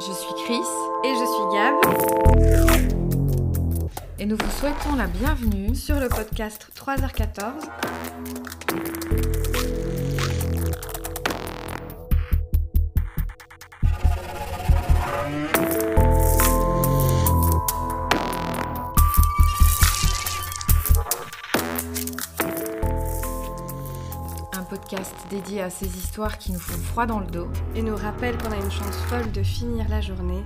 Je suis Chris Et je suis Gab. Et nous vous souhaitons la bienvenue sur le podcast 3h14. Dédié à ces histoires qui nous font froid dans le dos et nous rappellent qu'on a une chance folle de finir la journée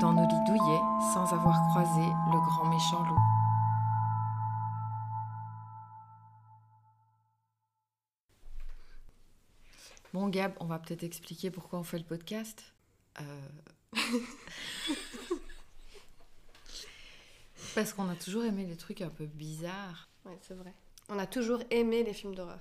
dans nos lits douillets sans avoir croisé le grand méchant loup. Bon Gab, on va peut-être expliquer pourquoi on fait le podcast. Euh. Parce qu'on a toujours aimé les trucs un peu bizarres. Ouais, c'est vrai. On a toujours aimé les films d'horreur.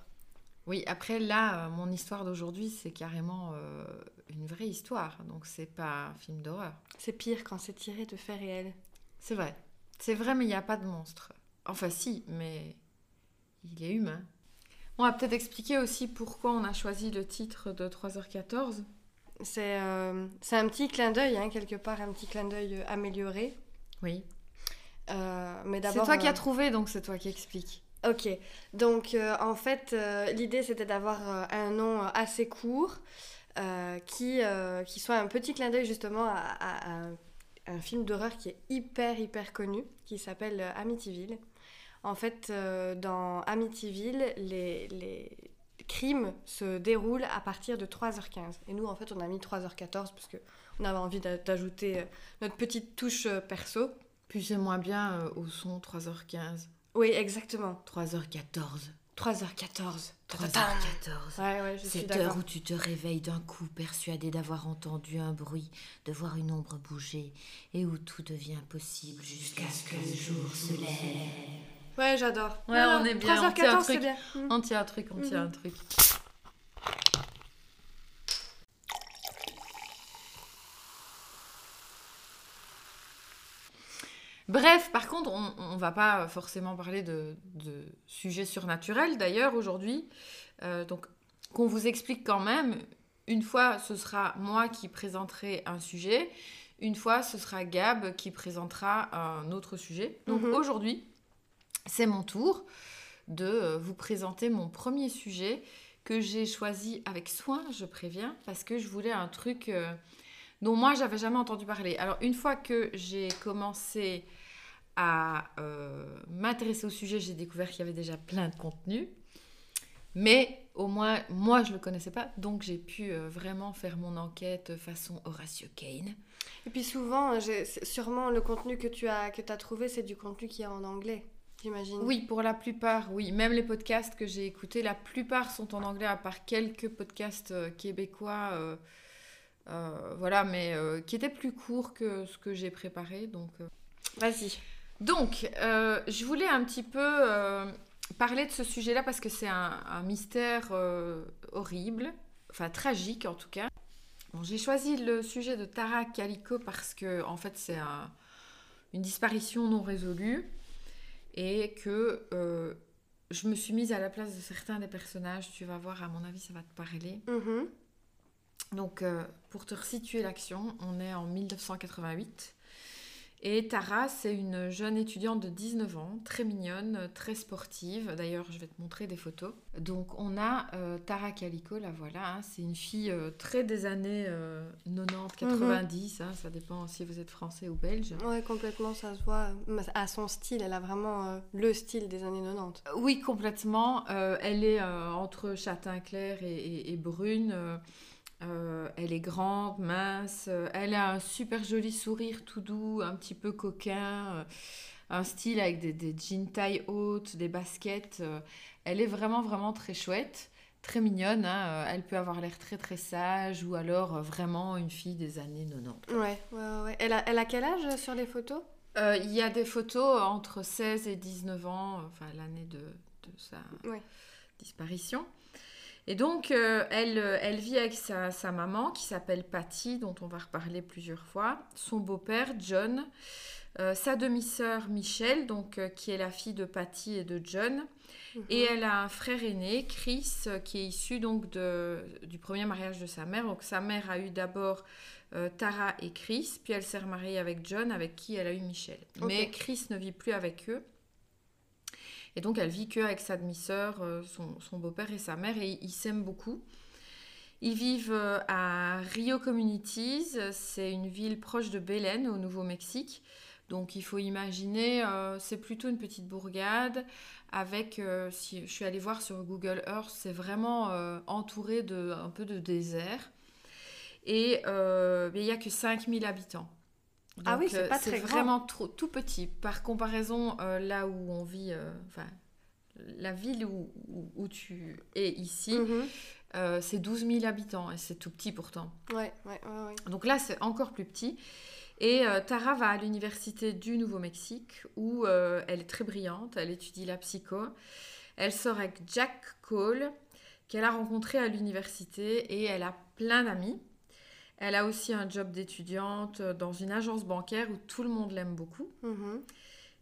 Oui, après là, euh, mon histoire d'aujourd'hui, c'est carrément euh, une vraie histoire. Donc c'est pas un film d'horreur. C'est pire quand c'est tiré de faits réels. C'est vrai. C'est vrai, mais il n'y a pas de monstre. Enfin si, mais il est humain. On va peut-être expliquer aussi pourquoi on a choisi le titre de 3h14. Euh, c'est un petit clin d'œil, hein, quelque part, un petit clin d'œil amélioré. Oui. mais d'abord. C'est toi qui as trouvé, donc c'est toi qui expliques. Ok, donc euh, en fait, euh, l'idée c'était d'avoir euh, un nom assez court qui, qui soit un petit clin d'œil justement à, un, film d'horreur qui est hyper hyper connu, qui s'appelle Amityville. En fait, dans Amityville, les, les, crimes se déroulent à partir de 3h15. Et nous, en fait, on a mis 3h14 parce qu'on avait envie d'ajouter notre petite touche perso. Puis c'est moins bien au son 3h15. Oui, exactement. 3h14. 3h14. 3h14. Ouais, ouais, je Cette heure où tu te réveilles d'un coup, persuadé d'avoir entendu un bruit, de voir une ombre bouger, et où tout devient possible jusqu'à ce que le jour se lève. Ouais, j'adore. Ouais, on est bien. 3h14, c'est bien. On tient un truc, on tient un mhm. truc. Bref, par contre, on ne va pas forcément parler de, sujets surnaturels d'ailleurs aujourd'hui. Euh, donc, qu'on vous explique quand même. Une fois, ce sera moi qui présenterai un sujet. Une fois, ce sera Gab qui présentera un autre sujet. Donc mhm. aujourd'hui, c'est mon tour de vous présenter mon premier sujet que j'ai choisi avec soin, je préviens, parce que je voulais un truc euh, dont moi j'avais jamais entendu parler. Alors une fois que j'ai commencé à euh, m'intéresser au sujet, j'ai découvert qu'il y avait déjà plein de contenu. Mais au moins, moi, je ne le connaissais pas, donc j'ai pu euh, vraiment faire mon enquête façon Horatio Kane. Et puis souvent, sûrement le contenu que tu as, que as trouvé, c'est du contenu qui est en anglais, j'imagine. Oui, pour la plupart, oui. Même les podcasts que j'ai écoutés, la plupart sont en anglais, à part quelques podcasts euh, québécois. Voilà, mais qui étaient plus courts que ce que j'ai préparé, donc... Vas-y. Donc, euh, je voulais un petit peu euh, parler de ce sujet-là parce que c'est un, mystère euh, horrible, enfin tragique en tout cas. J'ai choisi le sujet de Tara Calico parce que, en fait, c'est une disparition non résolue et que je me suis mise à la place de certains des personnages. Tu vas voir, à mon avis, ça va te parler. Mm-hmm. Donc, pour te resituer l'action, on est en 1988. Et Tara, c'est une jeune étudiante de 19 ans, très mignonne, très sportive. D'ailleurs, je vais te montrer des photos. Donc, on a euh, Tara Calico, la voilà. Hein. c'est une fille euh, très des années 90, euh, 90. Mhm. Hein. ça dépend si vous êtes français ou belge. Oui, complètement, ça se voit. À son style, elle a vraiment le style des années 90. Oui, complètement. elle est entre châtain clair et, et brune. Euh, elle est grande, mince, euh, elle a un super joli sourire tout doux, un petit peu coquin, euh, un style avec des, jeans taille haute, des baskets. elle est vraiment, vraiment très chouette, très mignonne. Hein, elle peut avoir l'air très, très sage ou alors vraiment une fille des années 90. Ouais, ouais, ouais. Elle a, elle a quel âge sur les photos? Il y a des photos entre 16 et 19 ans, enfin l'année de, de sa disparition. Et donc, euh, elle, euh, elle vit avec sa, sa maman qui s'appelle Patty, dont on va reparler plusieurs fois, son beau-père John, euh, sa demi-sœur Michelle, donc, euh, qui est la fille de Patty et de John. Mhm. Et elle a un frère aîné, Chris, qui est issu donc de, du premier mariage de sa mère. Donc sa mère a eu d'abord Tara et Chris, puis elle s'est remariée avec John, avec qui elle a eu Michelle. Mais Chris ne vit plus avec eux. Et donc elle vit que avec sa demi-sœur, euh, son, beau-père et sa mère, et ils s'aiment beaucoup. Ils vivent euh, à Rio Communities, c'est une ville proche de Belen au Nouveau-Mexique. Donc il faut imaginer, euh, c'est plutôt une petite bourgade avec, si je suis allée voir sur Google Earth, c'est vraiment entouré de un peu de désert. Et il n'y a que 5000 habitants. Ah oui, c'est euh, pas très grand. vraiment trop, tout petit. Par comparaison, euh, là où on vit, euh, enfin, la ville où, où, où tu es ici, Mhm. euh, c'est 12 000 habitants et c'est tout petit pourtant. Ouais, ouais, ouais, ouais. Donc là, c'est encore plus petit. Et Tara va à l'université du Nouveau-Mexique où elle est très brillante, elle étudie la psycho. Elle sort avec Jack Cole, qu'elle a rencontré à l'université et elle a plein d'amis. Elle a aussi un job d'étudiante dans une agence bancaire où tout le monde l'aime beaucoup. Mhm.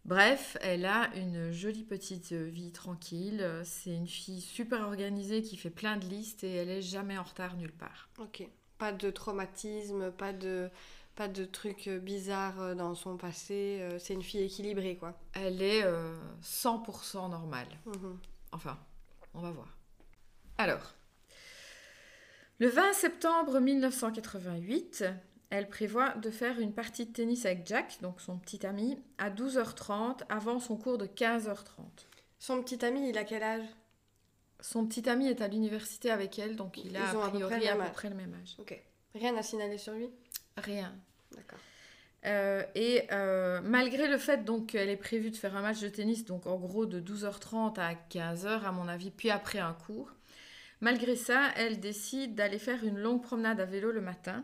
Bref, elle a une jolie petite vie tranquille. C'est une fille super organisée qui fait plein de listes et elle est jamais en retard nulle part. Ok. Pas de traumatisme, pas de, pas de trucs euh, bizarres euh, dans son passé. euh, C'est une fille équilibrée, quoi. Elle est euh, 100% normale. Mhm. Enfin, on va voir. Alors, le 20 septembre 1988, elle prévoit de faire une partie de tennis avec Jack, donc son petit ami, à 12h30 avant son cours de 15h30. Son petit ami, il a quel âge? Son petit ami est à l'université avec elle, donc il a ont a à peu près priori le à même peu âge. près le même âge. Ok. Rien à signaler sur lui? Rien. D'accord. Euh, et euh, malgré le fait donc qu'elle est prévue de faire un match de tennis, donc en gros de 12h30 à 15h à mon avis, puis après un cours, malgré ça, elle décide d'aller faire une longue promenade à vélo le matin.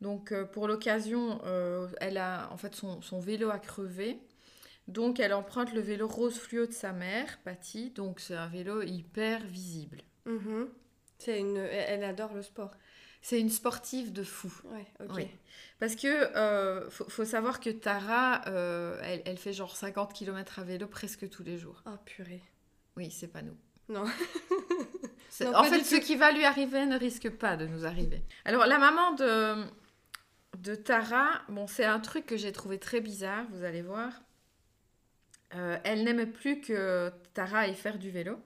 Donc euh, pour l'occasion, euh, elle a en fait son, son vélo a crevé. Donc elle emprunte le vélo rose fluo de sa mère, Patty. Donc c'est un vélo hyper visible. Mhm. C'est une... Elle adore le sport. C'est une sportive de fou. Ouais, ok. Oui. Parce que euh, faut, faut savoir que Tara, elle, elle fait genre 50 km à vélo presque tous les jours. Oh purée. Oui, c'est pas nous. Non. En fait, ce qui va lui arriver ne risque pas de nous arriver. Alors, la maman de, de Tara, bon, c'est un truc que j'ai trouvé très bizarre, vous allez voir. Euh, elle n'aimait plus que Tara aille faire du vélo.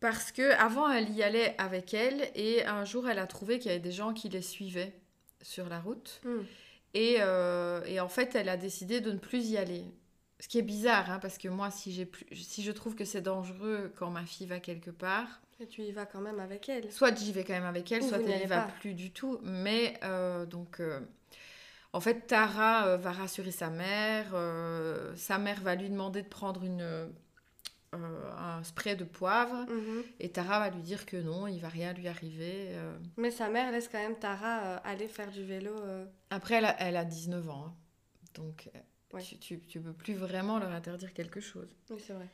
Parce que avant elle y allait avec elle et un jour elle a trouvé qu'il y avait des gens qui les suivaient sur la route. Hmm. Et, euh, et en fait, elle a décidé de ne plus y aller. Ce qui est bizarre, hein, parce que moi, si, j'ai plus, si je trouve que c'est dangereux quand ma fille va quelque part, Et tu y vas quand même avec elle. soit j'y vais quand même avec elle, Ou soit elle n'y va pas. plus du tout. Mais euh, donc, euh, en fait, Tara euh, va rassurer sa mère. euh, sa mère va lui demander de prendre une, euh, un spray de poivre. Mhm. Et Tara va lui dire que non, il va rien lui arriver. Mais sa mère laisse quand même Tara aller faire du vélo. Après, elle a, elle a 19 ans. hein. Donc, Ouais. tu, tu, tu peux plus vraiment leur interdire quelque chose. Oui, c'est vrai.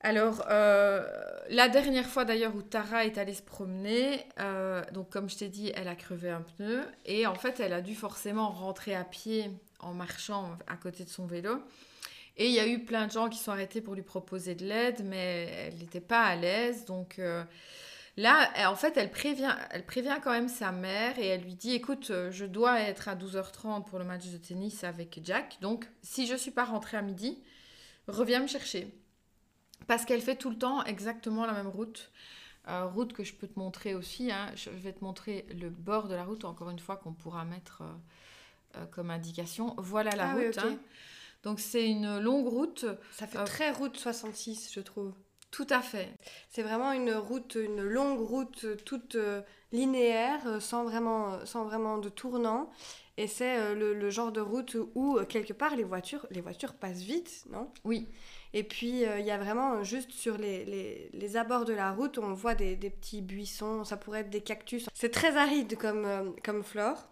Alors, euh, la dernière fois d'ailleurs où Tara est allée se promener, euh, donc comme je t'ai dit, elle a crevé un pneu et en fait, elle a dû forcément rentrer à pied en marchant à côté de son vélo. Et il y a eu plein de gens qui sont arrêtés pour lui proposer de l'aide, mais elle n'était pas à l'aise. Donc euh, là, elle- en fait, elle prévient, elle prévient quand même sa mère et elle lui dit, écoute, euh, je dois être à 12h30 pour le match de tennis avec Jack. Donc, si je ne suis pas rentrée à midi, reviens me chercher. Parce qu'elle fait tout le temps exactement la même route. Euh, route que je peux te montrer aussi. hein. Je vais te montrer le bord de la route, encore une fois, qu'on pourra mettre euh, euh, comme indication. Voilà la Ah route. oui, hein. Donc c'est une longue route, Ça fait très route 66, je trouve. Tout à fait. C'est vraiment une route, une longue route euh, toute euh, linéaire, euh, sans vraiment, sans vraiment de tournant. Et c'est le, le genre de route où, quelque part, les voitures, les voitures passent vite, non? Oui, Et puis, euh, il y a vraiment, juste sur les, les, les abords de la route, on voit des, des petits buissons, ça pourrait être des cactus. C'est très aride comme, euh, comme flore.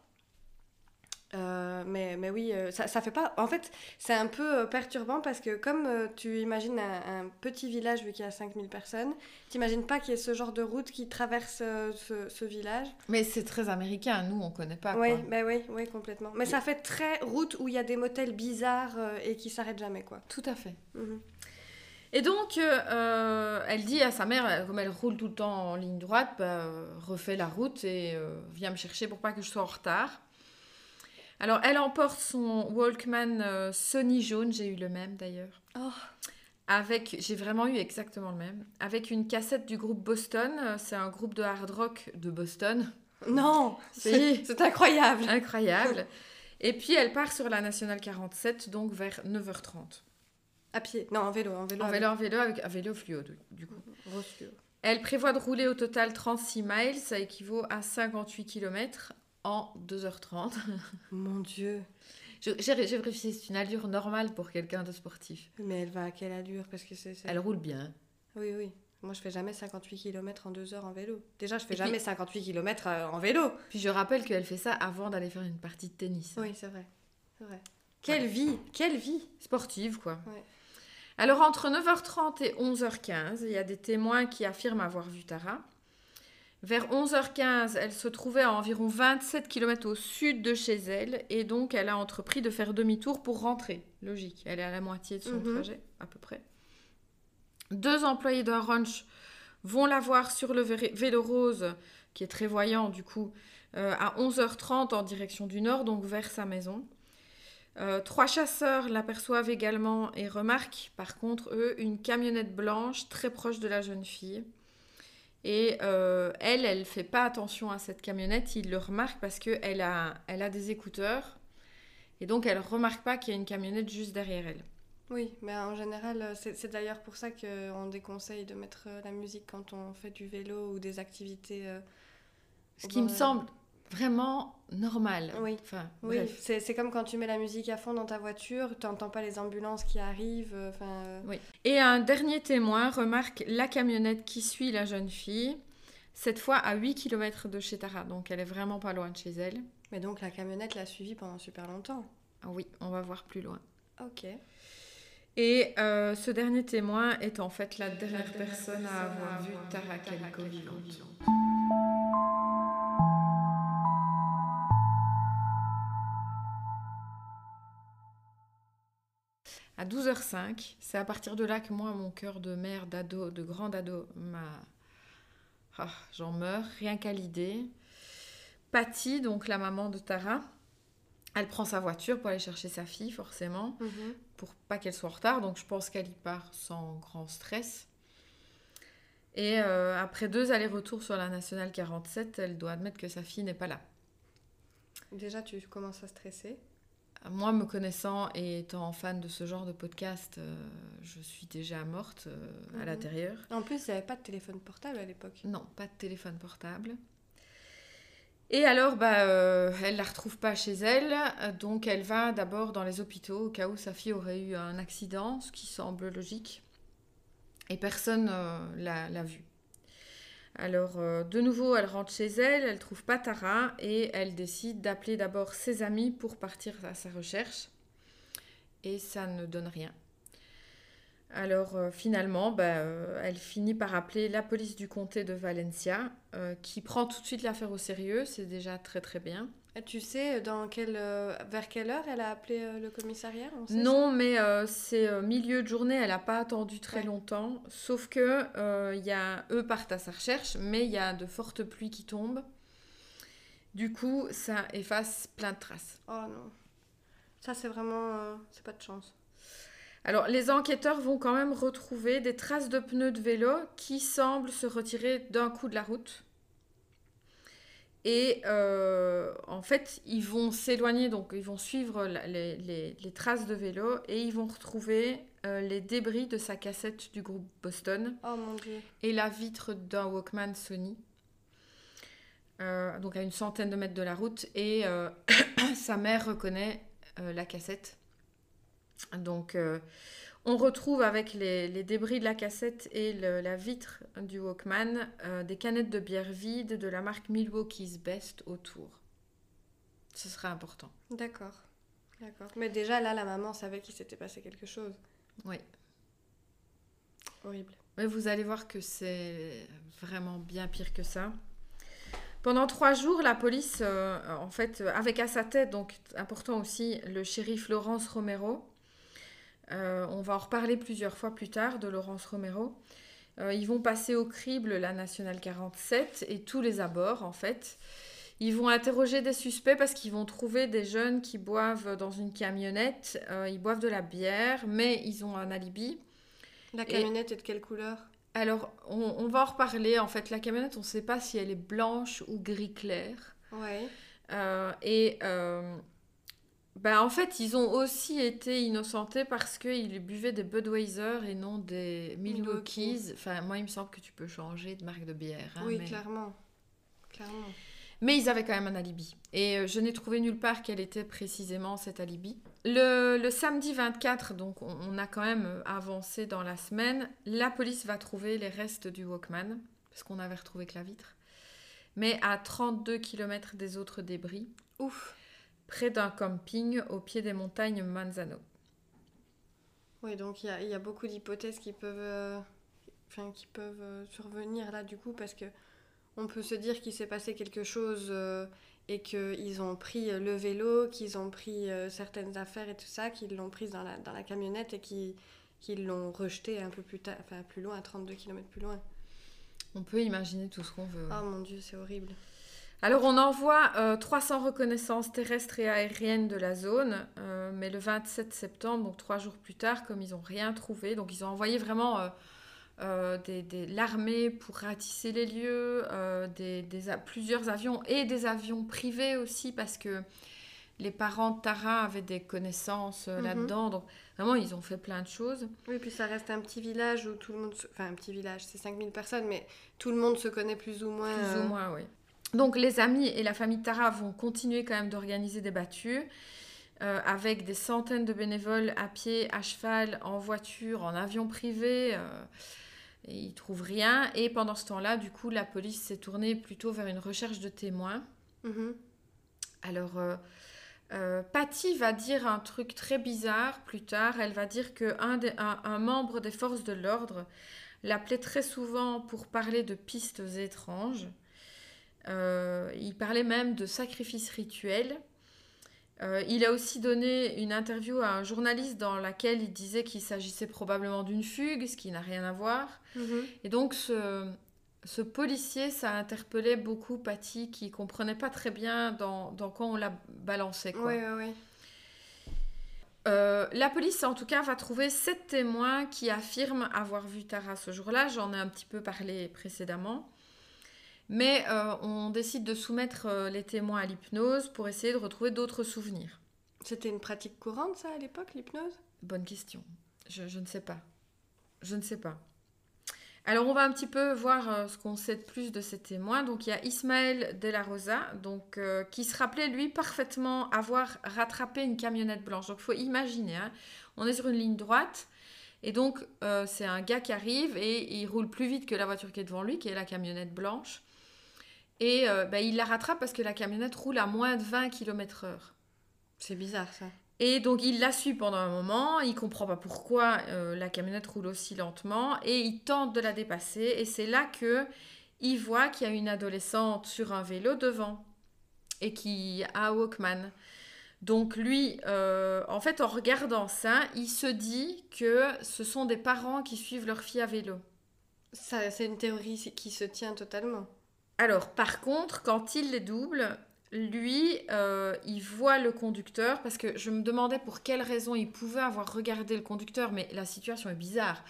Euh, mais, mais oui, euh, ça, ça fait pas. En fait, c'est un peu euh, perturbant parce que, comme tu imagines un, un petit village vu qu'il y a 5000 personnes, t'imagines pas qu'il y ait ce genre de route qui traverse ce, ce village. Mais c'est très américain, nous on connaît pas. Oui, bah oui, oui, complètement. Mais ça fait très route où il y a des motels bizarres et qui s'arrêtent jamais, quoi. Tout à fait. Mhm. Et donc, euh, elle dit à sa mère, comme elle roule tout le temps en ligne droite, bah, refais la route et euh, viens me chercher pour pas que je sois en retard. Alors, elle emporte son Walkman euh, Sony jaune, j'ai eu le même d'ailleurs. Oh. Avec, j'ai vraiment eu exactement le même. Avec une cassette du groupe Boston, euh, c'est un groupe de hard rock de Boston. Non, Si. c'est incroyable. Incroyable. Et puis elle part sur la nationale 47, donc vers 9h30. À pied, non, en vélo, en vélo. En avec- vélo, en vélo, avec un vélo fluo, du- coup. Reçu. Elle prévoit de rouler au total 36 miles, ça équivaut à 58 km en 2h30. Mon Dieu. J'ai vérifié, c'est une allure normale pour quelqu'un de sportif. Mais elle va à quelle allure? Parce que c'est. Elle roule bien. Oui, oui. Moi, je fais jamais 58 km en deux heures en vélo. Déjà, je fais puis- jamais 58 km en vélo. Puis je rappelle qu'elle fait ça avant d'aller faire une partie de tennis. Oui, c'est vrai. C'est vrai. Quelle vie Quelle vie Sportive, quoi. Ouais. Alors, entre 9h30 et 11h15, il y a des témoins qui affirment avoir vu Tara. Vers 11h15, elle se trouvait à environ 27 km au sud de chez elle et donc elle a entrepris de faire demi-tour pour rentrer. Logique, elle est à la moitié de son Mhm. trajet, à peu près. Deux employés d'un ranch vont la voir sur le vé- vélo rose, qui est très voyant du coup, euh, à 11h30 en direction du nord, donc vers sa maison. Euh, trois chasseurs l'aperçoivent également et remarquent, par contre, eux, une camionnette blanche très proche de la jeune fille. Et euh, elle, elle fait pas attention à cette camionnette, il le remarque parce qu'elle a, elle a des écouteurs. Et donc, elle remarque pas qu'il y a une camionnette juste derrière elle. Oui, mais en général, euh, c'est d'ailleurs pour ça qu'on déconseille de mettre euh, la musique quand on fait du vélo ou des activités. euh, Ce qui me semble vraiment normal. Oui. Enfin, Oui, c'est comme quand tu mets la musique à fond dans ta voiture, tu n'entends pas les ambulances qui arrivent. euh, Enfin, euh, Oui. Et un dernier témoin remarque la camionnette qui suit la jeune fille, cette fois à 8 km de chez Tara, donc elle est vraiment pas loin de chez elle. Mais donc la camionnette l'a suivi pendant super longtemps. Ah oui, on va voir plus loin. Ok. Et euh, ce dernier témoin est en fait la dernière personne à avoir vu Tara Calico vivante. À 12h05, c'est à partir de là que moi, mon cœur de mère, d'ado, de grande ado, m'a... Ah, J'en meurs, rien qu'à l'idée. Patty, donc la maman de Tara, elle prend sa voiture pour aller chercher sa fille, forcément Mhm. pour pas qu'elle soit en retard. Donc je pense qu'elle y part sans grand stress. Et euh, après deux allers-retours sur la nationale 47, elle doit admettre que sa fille n'est pas là. Déjà, tu commences à stresser. Moi, me connaissant et étant fan de ce genre de podcast, euh, je suis déjà morte euh, à Mhm. l'intérieur. En plus, il n'y avait pas de téléphone portable à l'époque. Non, pas de téléphone portable. Et alors, bah, euh, elle la retrouve pas chez elle, donc elle va d'abord dans les hôpitaux au cas où sa fille aurait eu un accident, ce qui semble logique. Et personne euh, l'a vue. Alors, euh, de nouveau, elle rentre chez elle, elle trouve pas Tara et elle décide d'appeler d'abord ses amis pour partir à sa recherche. Et ça ne donne rien. Alors euh, finalement, bah, euh, elle finit par appeler la police du comté de Valencia, qui prend tout de suite l'affaire au sérieux, c'est déjà très très bien. Et tu sais dans quelle, euh, vers quelle heure elle a appelé euh, le commissariat on sait Non, mais euh, c'est euh, milieu de journée, elle n'a pas attendu très Ouais. longtemps, sauf que euh, y a, eux partent à sa recherche, mais il y a de fortes pluies qui tombent. Du coup, ça efface plein de traces. Oh non. Ça, c'est vraiment. c'est pas de chance. Alors, les enquêteurs vont quand même retrouver des traces de pneus de vélo qui semblent se retirer d'un coup de la route. Et euh, en fait, ils vont s'éloigner, donc ils vont suivre la- les, les- les traces de vélo et ils vont retrouver euh, les débris de sa cassette du groupe Boston Oh mon dieu. et la vitre d'un Walkman Sony. Euh, donc à une centaine de mètres de la route et sa mère reconnaît la cassette. Donc on retrouve avec les, les débris de la cassette et le- la vitre du Walkman euh, des canettes de bière vides de la marque Milwaukee's Best autour. Ce serait important. D'accord. D'accord. Mais déjà, là, la maman savait qu'il s'était passé quelque chose. Oui. Horrible. Mais vous allez voir que c'est vraiment bien pire que ça. Pendant trois jours, la police, euh, en fait, avec à sa tête, donc important aussi, le shérif Laurence Romero. Euh, on va en reparler plusieurs fois plus tard de Laurence Romero. Euh, ils vont passer au crible la nationale 47 et tous les abords, en fait. Ils vont interroger des suspects parce qu'ils vont trouver des jeunes qui boivent dans une camionnette. ils boivent de la bière, mais ils ont un alibi. La camionnette est de quelle couleur? Alors, on, va en reparler. En fait, la camionnette, on ne sait pas si elle est blanche ou gris clair. Ouais. Euh, et euh, ben, en fait, ils ont aussi été innocentés parce qu'ils buvaient des Budweiser et non des Milwaukee's. Enfin, moi, il me semble que tu peux changer de marque de bière. Hein, oui, clairement. Clairement. Mais ils avaient quand même un alibi. Et euh, je n'ai trouvé nulle part quel était précisément cet alibi. Le, samedi 24, donc on, a quand même euh, avancé dans la semaine, la police va trouver les restes du Walkman, parce qu'on avait retrouvé que la vitre, mais à 32 km des autres débris. Ouf Près d'un camping au pied des montagnes Manzano. Oui, donc il y, a, beaucoup d'hypothèses qui peuvent, euh, qui peuvent survenir là du coup, parce que on peut se dire qu'il s'est passé quelque chose euh, et qu'ils ont pris euh, le vélo, qu'ils ont pris euh, certaines affaires et tout ça, qu'ils l'ont prise dans la, dans la camionnette et qu'ils l'ont rejeté un peu plus, tard, enfin, plus loin, 32 km plus loin. On peut imaginer tout ce qu'on veut. Oh mon dieu, c'est horrible. Alors on envoie 300 reconnaissances terrestres et aériennes de la zone, mais le 27 septembre, donc trois jours plus tard, comme ils n'ont rien trouvé, donc ils ont envoyé vraiment euh, des, l'armée pour ratisser les lieux, euh, des, plusieurs avions et des avions privés aussi parce que les parents de Tara avaient des connaissanses euh, mhm. là-dedans. Donc vraiment, ils ont fait plein de choses. Oui, puis ça reste un petit village où tout le monde... Enfin, un petit village, c'est 5000 personnes, mais tout le monde se connaît plus ou moins. Plus ou moins, oui. Donc les amis et la famille Tara vont continuer quand même d'organiser des battues. avec des centaines de bénévoles à pied, à cheval, en voiture, en avion privé. Et ils trouvent rien. Et pendant ce temps-là, du coup, la police s'est tournée plutôt vers une recherche de témoins. Mhm. Alors, euh, euh, Patty va dire un truc très bizarre plus tard. Elle va dire qu'un un, un membre des forces de l'ordre l'appelait très souvent pour parler de pistes étranges. Euh, il parlait même de sacrifices rituels. Euh, il a aussi donné une interview à un journaliste dans laquelle il disait qu'il s'agissait probablement d'une fugue, ce qui n'a rien à voir. Mhm. Et donc ce, policier, ça interpellé beaucoup Patty, qui comprenait pas très bien dans, dans quand on la balançait. Oui, oui, oui. Euh, la police, en tout cas, va trouver sept témoins qui affirment avoir vu Tara ce jour-là. J'en ai un petit peu parlé précédemment. Mais euh, on décide de soumettre euh, les témoins à l'hypnose pour essayer de retrouver d'autres souvenirs. C'était une pratique courante, ça, à l'époque, l'hypnose? Bonne question. Je, ne sais pas. Je ne sais pas. Alors, on va un petit peu voir euh, ce qu'on sait de plus de ces témoins. Donc, il y a Ismaël de la Rosa, donc, qui se rappelait, lui, parfaitement avoir rattrapé une camionnette blanche. Donc, il faut imaginer, hein, on est sur une ligne droite. Et donc, c'est un gars qui arrive et il roule plus vite que la voiture qui est devant lui, qui est la camionnette blanche. Et euh, bah, il la rattrape parce que la camionnette roule à moins de 20 km/h. C'est bizarre ça. Et donc il la suit pendant un moment, il comprend pas pourquoi euh, la camionnette roule aussi lentement et il tente de la dépasser et c'est là que il voit qu'il y a une adolescente sur un vélo devant et qui a Walkman. Donc lui, euh, en fait, en regardant ça, il se dit que ce sont des parents qui suivent leur fille à vélo. Ça, c'est une théorie qui se tient totalement. Alors, par contre, quand il les double, lui, euh, il voit le conducteur, parce que je me demandais pour quelle raison il pouvait avoir regardé le conducteur, mais la situation est bizarre.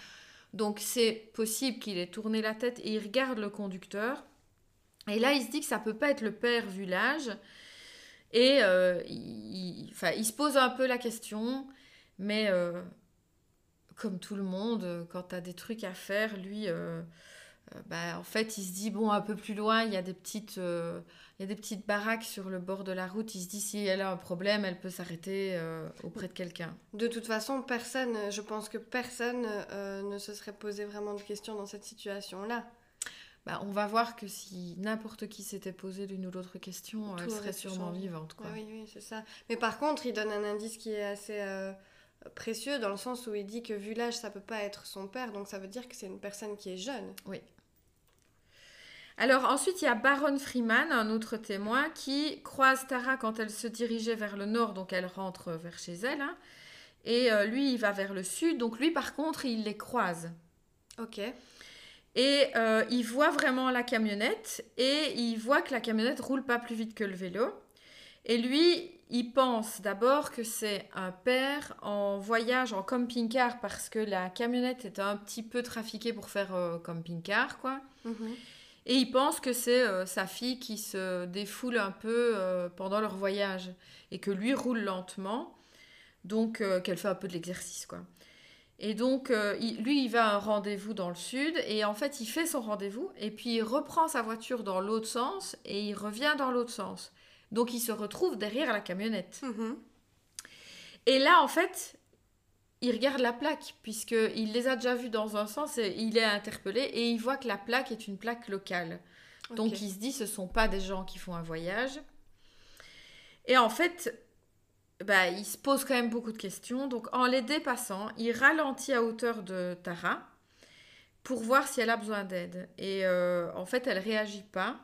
Donc, c'est possible qu'il ait tourné la tête et il regarde le conducteur. Et là, il se dit que ça peut pas être le père vu l'âge. Et euh, il, se pose un peu la question, mais euh, comme tout le monde, quand tu as des trucs à faire, lui bah, en fait, il se dit, bon, un peu plus loin, il y, a des petites, euh, il y a des petites baraques sur le bord de la route. Il se dit, si elle a un problème, elle peut s'arrêter euh, auprès de quelqu'un. De toute façon, personne, je pense que personne ne se serait posé vraiment de questions dans cette situation-là. bah, on va voir que si n'importe qui s'était posé l'une ou l'autre question, elle serait sûrement vivante. Quoi. oui, oui, c'est ça. Mais par contre, il donne un indice qui est assez euh, précieux dans le sens où il dit que vu l'âge, ça peut pas être son père, donc ça veut dire que c'est une personne qui est jeune. Oui. Alors ensuite, il y a Baron Freeman, un autre témoin, qui croise Tara quand elle se dirigeait vers le nord, donc elle rentre vers chez elle. Hein. et euh, lui, il va vers le sud, donc lui, par contre, il les croise. Ok. Et euh, il voit vraiment la camionnette et il voit que la camionnette roule pas plus vite que le vélo. Et lui, il pense d'abord que c'est un père en voyage en camping-car parce que la camionnette est un petit peu trafiquée pour faire euh, camping-car, quoi. Mhm. Et il pense que c'est euh, sa fille qui se défoule un peu pendant leur voyage et que lui roule lentement, donc qu'elle fait un peu de l'exercice, quoi. Et donc, euh, lui, il va à un rendez-vous dans le sud, et en fait, il fait son rendez-vous, et puis il reprend sa voiture dans l'autre sens, et il revient dans l'autre sens. Donc, il se retrouve derrière la camionnette. Mhm. Et là, en fait, il regarde la plaque, puisqu'il les a déjà vus dans un sens, et il est interpellé, et il voit que la plaque est une plaque locale. Donc, il se dit, ce ne sont pas des gens qui font un voyage. Et en fait, bah, il se pose quand même beaucoup de questions. Donc, en les dépassant, il ralentit à hauteur de Tara pour voir si elle a besoin d'aide. Et euh, en fait, elle réagit pas.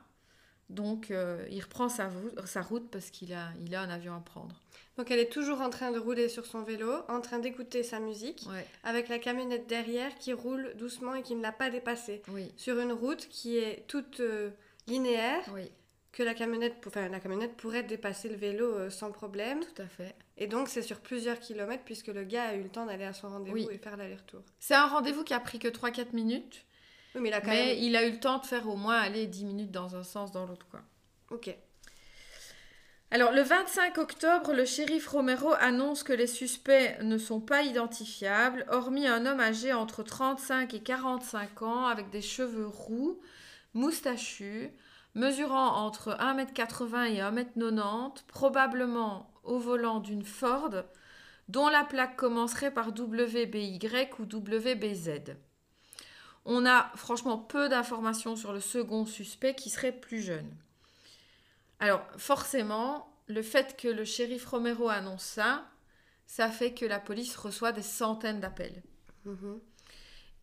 Donc, euh, il reprend sa, sa route parce qu'il a, il a un avion à prendre. Donc, elle est toujours en train de rouler sur son vélo, en train d'écouter sa musique, avec la camionnette derrière qui roule doucement et qui ne l'a pas dépassée. Oui. Sur une route qui est toute euh, linéaire. Oui que la camionnette, enfin, la camionnette pourrait dépasser le vélo euh, sans problème. Tout à fait. Et donc c'est sur plusieurs kilomètres puisque le gars a eu le temps d'aller à son rendez-vous et faire l'aller-retour. C'est un rendez-vous qui a pris que 3-4 minutes. Oui, mais il a, quand il a eu le temps de faire au moins aller 10 minutes dans un sens, dans l'autre. quoi. Ok. Alors, le 25 octobre, le shérif Romero annonce que les suspects ne sont pas identifiables, hormis un homme âgé entre 35 et 45 ans, avec des cheveux roux, moustachus, mesurant entre 1m80 et 1m90, probablement au volant d'une Ford, dont la plaque commencerait par WBY ou WBZ. On a franchement peu d'informations sur le second suspect qui serait plus jeune. Alors forcément, le fait que le shérif Romero annonce ça, ça fait que la police reçoit des centaines d'appels. Mhm.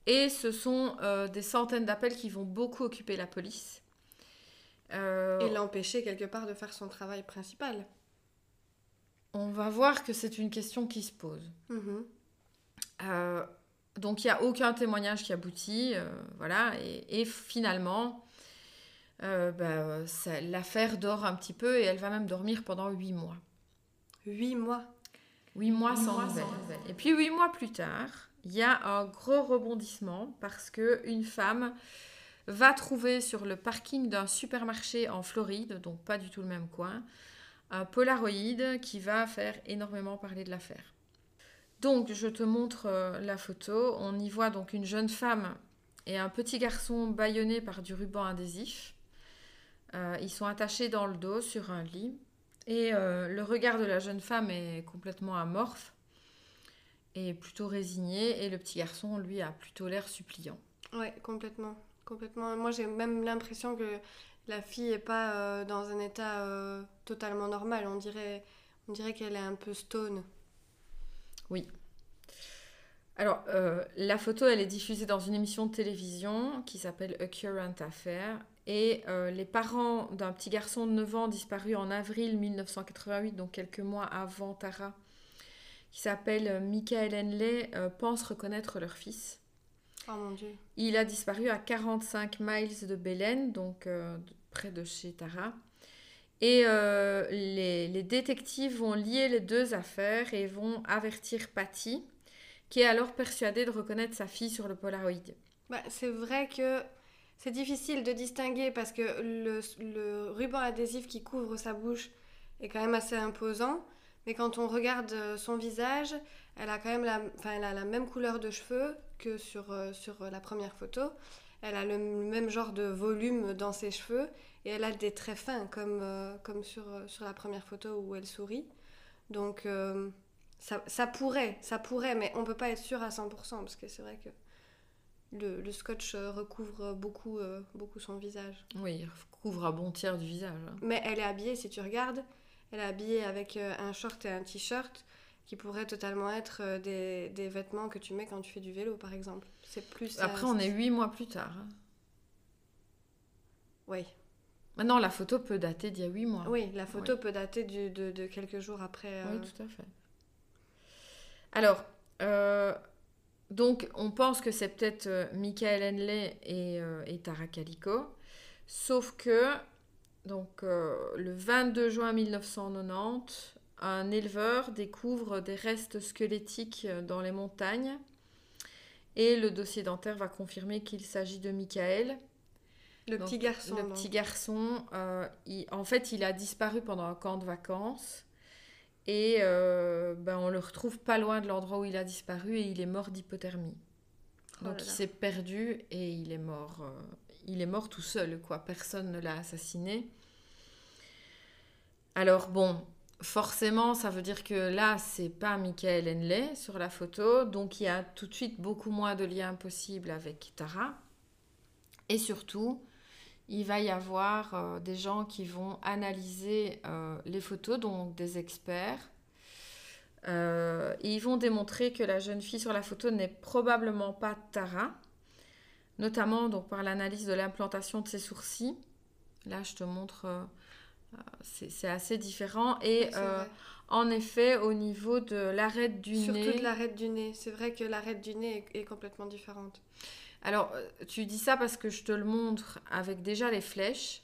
Et ce sont euh, des centaines d'appels qui vont beaucoup occuper la police. Euh, et l'empêcher quelque part de faire son travail principal. On va voir que c'est une question qui se pose. Mhm. Euh, donc il n'y a aucun témoignage qui aboutit, euh, voilà, et, finalement, bah, l'affaire dort un peu et elle va même dormir pendant huit mois. Huit mois Huit mois, sans, nouvelles. Et puis huit mois plus tard, il y a un gros rebondissement parce que une femme va trouver sur le parking d'un supermarché en Floride, donc pas du tout le même coin, un Polaroid qui va faire énormément parler de l'affaire. Donc je te montre euh, la photo. On y voit donc une jeune femme et un petit garçon bâillonné par du ruban adhésif. Euh, ils sont attachés dans le dos sur un lit. Et euh, le regard de la jeune femme est complètement amorphe et plutôt résigné. Et le petit garçon, lui, a plutôt l'air suppliant. Ouais, complètement. Complètement. Moi, j'ai même l'impression que la fille n'est pas dans un état totalement normal. On dirait, on dirait qu'elle est un peu stone. Oui. Alors, euh, la photo, elle est diffusée dans une émission de télévision qui s'appelle A Current Affair. Et les parents d'un petit garçon de 9 ans disparu en avril 1988, donc quelques mois avant Tara, qui s'appelle Michael Henley, pensent reconnaître leur fils. Oh mon Dieu. Il a disparu à 45 miles de Belen, donc euh, près de chez Tara. Et euh, les, détectives vont lier les deux affaires et vont avertir Patty, qui est alors persuadée de reconnaître sa fille sur le Polaroid. Bah, c'est vrai que c'est difficile de distinguer parce que le, le, ruban adhésif qui couvre sa bouche est quand même assez imposant. Mais quand on regarde euh, son visage, elle a quand même la, elle a la même couleur de cheveux que sur, euh, sur la première photo. Elle a le même genre de volume dans ses cheveux et elle a des traits fins comme, euh, comme sur, sur la première photo où elle sourit. Donc ça, ça, pourrait, ça pourrait, mais on peut pas être sûr à 100% parce que c'est vrai que le, le scotch euh, recouvre beaucoup, euh, beaucoup son visage. Oui, il couvre un bon tiers du visage. hein. Mais elle est habillée, si tu regardes, elle est habillée avec euh, un short et un t-shirt qui pourraient totalement être euh, des, des vêtements que tu mets quand tu fais du vélo, par exemple. C'est plus... euh, Après, on est huit mois plus tard. hein. Oui. Maintenant, la photo peut dater d'il y a huit mois. oui, la photo peut dater du- de, de quelques jours après. euh, Oui, tout à fait. Alors, euh, donc, on pense que c'est peut-être euh, Michael Henley et, et Tara Calico. Sauf que, donc, le 22 juin 1990, un éleveur découvre des restes squelettiques dans les montagnes. Et le dossier dentaire va confirmer qu'il s'agit de Michael. Le Donc, petit garçon. Le petit garçon, euh, il- en fait, il a disparu pendant un camp de vacances. Et euh, ben, on le retrouve pas loin de l'endroit où il a disparu et il est mort d'hypothermie. Oh Donc il s'est perdu et il est mort. euh, il est mort tout seul, quoi. Personne ne l'a assassiné. Alors bon, forcément, ça veut dire que là, c'est pas Michael Henley sur la photo, donc il y a tout de suite beaucoup moins de liens possibles avec Tara. Et surtout, il va y avoir euh, des gens qui vont analyser euh, les photos, donc des experts. Euh, et ils vont démontrer que la jeune fille sur la photo n'est probablement pas Tara, notamment donc par l'analyse de l'implantation de ses sourcils. Là, je te montre, c'est assez différent. Et en effet, au niveau de l'arête du Surtout nez. de l'arête du nez. C'est vrai que l'arête du nez est, est complètement différente. Alors, euh, tu dis ça parce que je te le montre avec déjà les flèches.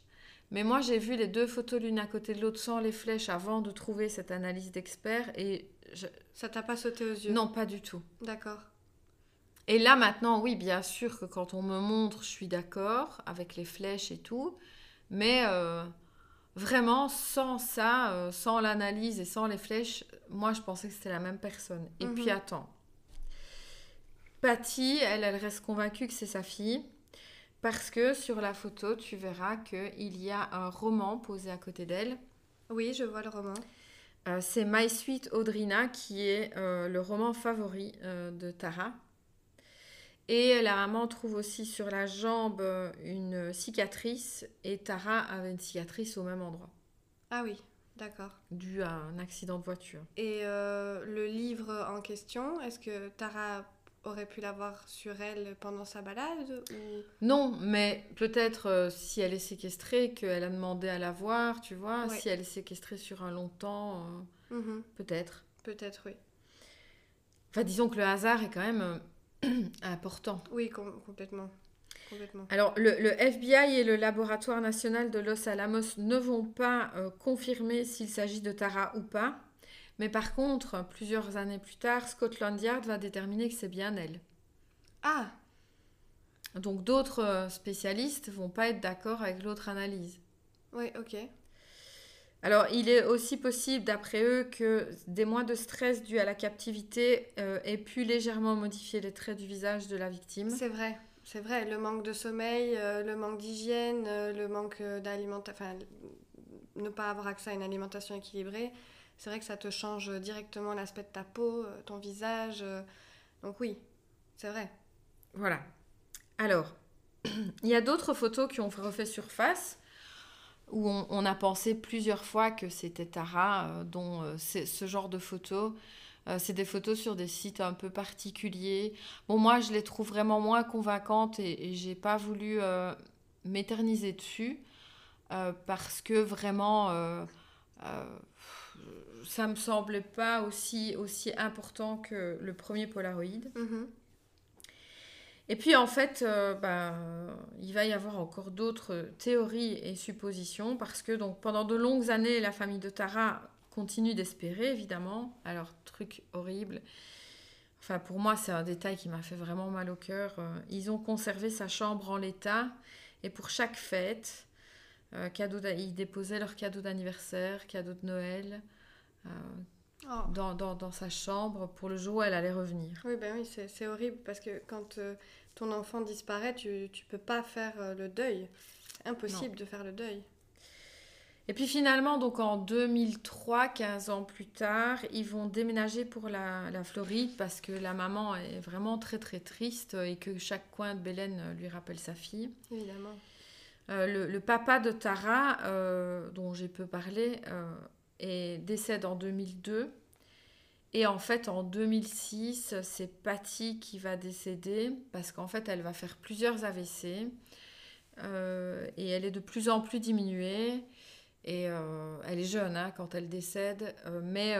Mais moi, j'ai vu les deux photos l'une à côté de l'autre sans les flèches avant de trouver cette analyse d'expert. Et je- Ça t'a pas sauté aux yeux? Non, pas du tout. D'accord. Et là, maintenant, oui, bien sûr que quand on me montre, je suis d'accord avec les flèches et tout. Mais euh, vraiment, sans ça, euh, sans l'analyse et sans les flèches, moi, je pensais que c'était la même personne. Et Mhm. puis, attends. Patty, elle, elle reste convaincue que c'est sa fille. Parce que sur la photo, tu verras qu'il y a un roman posé à côté d'elle. Oui, je vois le roman. Euh, c'est My Sweet Audrina qui est euh, le roman favori euh, de Tara. Et la maman trouve aussi sur la jambe une cicatrice et Tara avait une cicatrice au même endroit, Ah oui, d'accord. due à un accident de voiture. Et le livre en question, est-ce que Tara aurait pu l'avoir sur elle pendant sa balade ou... Non, mais peut-être euh, si elle est séquestrée, qu'elle a demandé à la voir, tu vois, Ouais. si elle est séquestrée sur un long temps, euh, Mhm, peut-être. Peut-être, oui. Enfin, disons que le hasard est quand même euh, important. Oui, com- complètement. Complètement. Alors, le, le FBI et le laboratoire national de Los Alamos ne vont pas confirmer s'il s'agit de Tara ou pas. Mais par contre, plusieurs années plus tard, Scotland Yard va déterminer que c'est bien elle. Ah, Donc, d'autres euh, spécialistes vont pas être d'accord avec l'autre analyse. oui, ok. Alors, il est aussi possible, d'après eux, que des mois de stress dus à la captivité euh, aient pu légèrement modifier les traits du visage de la victime. C'est vrai. C'est vrai, le manque de sommeil, euh, le manque d'hygiène, euh, le manque d'alimentation, enfin, ne pas avoir accès à une alimentation équilibrée, c'est vrai que ça te change directement l'aspect de ta peau, euh, ton visage. euh, donc oui, c'est vrai. Voilà. Alors, il y a d'autres photos qui ont refait surface où on, a pensé plusieurs fois que c'était Tara, euh, dont ce genre de photos. c'est des photos sur des sites un peu particuliers. Bon, moi, je les trouve vraiment moins convaincantes et, et j'ai pas voulu m'éterniser dessus parce que vraiment, ça me semblait pas aussi, aussi important que le premier Polaroid. Mhm. Et puis en fait, euh, euh, il va y avoir encore d'autres théories et suppositions parce que donc pendant de longues années, la famille de Tara continue d'espérer évidemment. Alors truc horrible. Enfin pour moi, c'est un détail qui m'a fait vraiment mal au cœur. Euh, Ils ont conservé sa chambre en l'état et pour chaque fête, euh, cadeau ils déposaient leurs cadeaux d'anniversaire, cadeaux de Noël Oh. dans, dans- dans sa chambre pour le jour où elle allait revenir. Oui, ben oui, c'est horrible parce que quand euh, ton enfant disparaît, tu, tu peux pas faire euh, le deuil. C'est impossible de faire le deuil. Et puis finalement, donc en 2003, 15 ans plus tard, ils vont déménager pour la, la Floride parce que la maman est vraiment très très triste et que chaque coin de Bélène lui rappelle sa fille. Évidemment. Euh, le, le papa de Tara, euh, dont j'ai peu parlé, euh, est, décède en 2002. Et en fait, en 2006, c'est Patty qui va décéder parce qu'en fait, elle va faire plusieurs AVC euh, et elle est de plus en plus diminuée. Et euh, elle est jeune hein, quand elle décède, euh, mais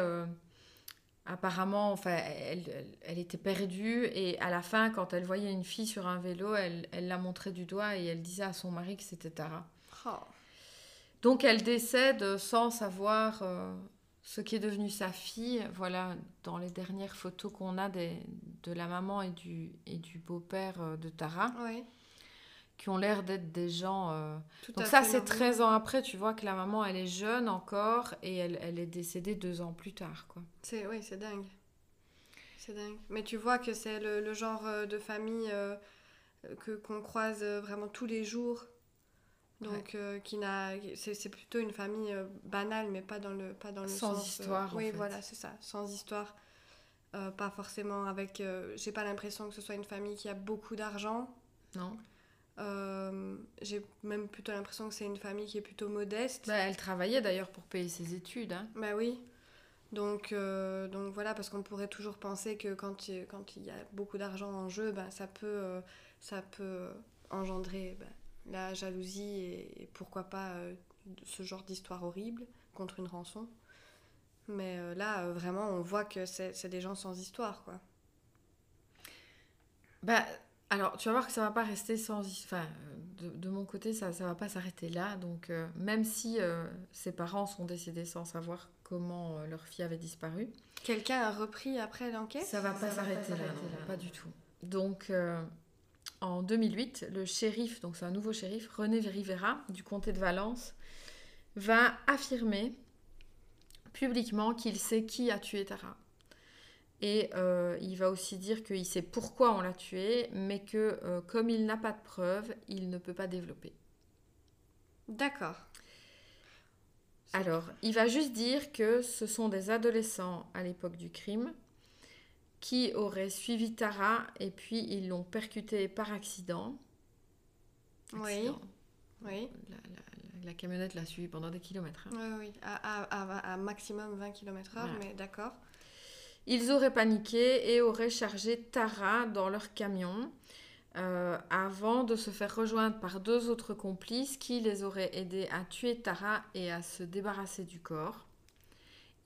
apparemment, enfin, elle, elle- elle était perdue. Et à la fin, quand elle voyait une fille sur un vélo, elle, elle la montrait du doigt et elle disait à son mari que c'était Tara. Oh. Donc elle décède sans savoir euh, ce qui est devenu sa fille. Voilà, dans les dernières photos qu'on a des- de la maman et du, et du beau-père euh, de Tara, Oui. qui ont l'air d'être des gens... euh, Tout Donc ça, c'est normal. 13 ans après, tu vois que la maman, elle est jeune encore et elle, elle est décédée deux ans plus tard, quoi. C'est oui, c'est dingue. C'est dingue. Mais tu vois que c'est le, le genre euh, de famille euh, que qu'on croise vraiment tous les jours. Donc euh, qui n'a c'est c'est plutôt une famille euh, banale mais pas dans le pas dans le Sans sens, euh, histoire, en oui, fait. voilà, c'est ça, sans histoire. Pas forcément avec j'ai pas l'impression que ce soit une famille qui a beaucoup d'argent. Non j'ai même plutôt l'impression que c'est une famille qui est plutôt modeste. bah, Elle travaillait d'ailleurs pour payer ses études. Hein. Bah oui. Donc, euh, donc voilà, parce qu'on pourrait toujours penser que quand il, quand il y a beaucoup d'argent en jeu, bah, ça, peut, euh, ça peut engendrer bah, la jalousie et, et pourquoi pas euh, ce genre d'histoire horrible contre une rançon. Mais euh, là, euh, vraiment, on voit que c'est c'est des gens sans histoire, quoi. Bah, alors, tu vas voir que ça va pas rester sans... Enfin, de, de mon côté, ça ça va pas s'arrêter là. Donc, euh, même si euh, ses parents sont décédés sans savoir comment euh, leur fille avait disparu, Quelqu'un a repris après l'enquête? Ça va pas s'arrêter là, non, pas du tout. Donc, euh, en 2008, le shérif, donc c'est un nouveau shérif, René Rivera, du comté de Valence, va affirmer publiquement qu'il sait qui a tué Tara. Et euh, il va aussi dire qu'il sait pourquoi on l'a tuée, mais que euh, comme il n'a pas de preuves, il ne peut pas développer. D'accord. Alors, il va juste dire que ce sont des adolescents à l'époque du crime qui auraient suivi Tara et puis ils l'ont percutée par accident. Oui. Accident. Oui. La, la- la- la camionnette l'a suivi pendant des kilomètres. hein. Oui, oui. À, à, à- à maximum 20 km/h, Voilà. mais d'accord. Ils auraient paniqué et auraient chargé Tara dans leur camion euh, avant de se faire rejoindre par deux autres complices qui les auraient aidés à tuer Tara et à se débarrasser du corps.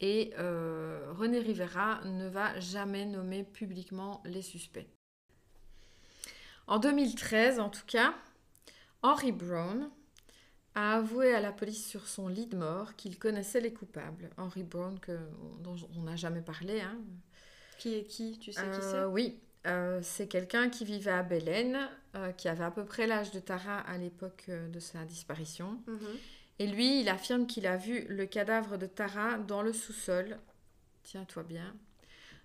Et euh, René Rivera ne va jamais nommer publiquement les suspects. En 2013, en tout cas, Henry Brown a avoué à la police sur son lit de mort qu'il connaissait les coupables. Henry Brown, que, dont on n'a jamais parlé. hein. Qui est qui Tu sais qui Euh, c'est Oui, euh, c'est quelqu'un qui vivait à Belen, euh, qui avait à peu près l'âge de Tara à l'époque euh, de sa disparition. Mhm. Et lui, il affirme qu'il a vu le cadavre de Tara dans le sous-sol, tiens-toi bien,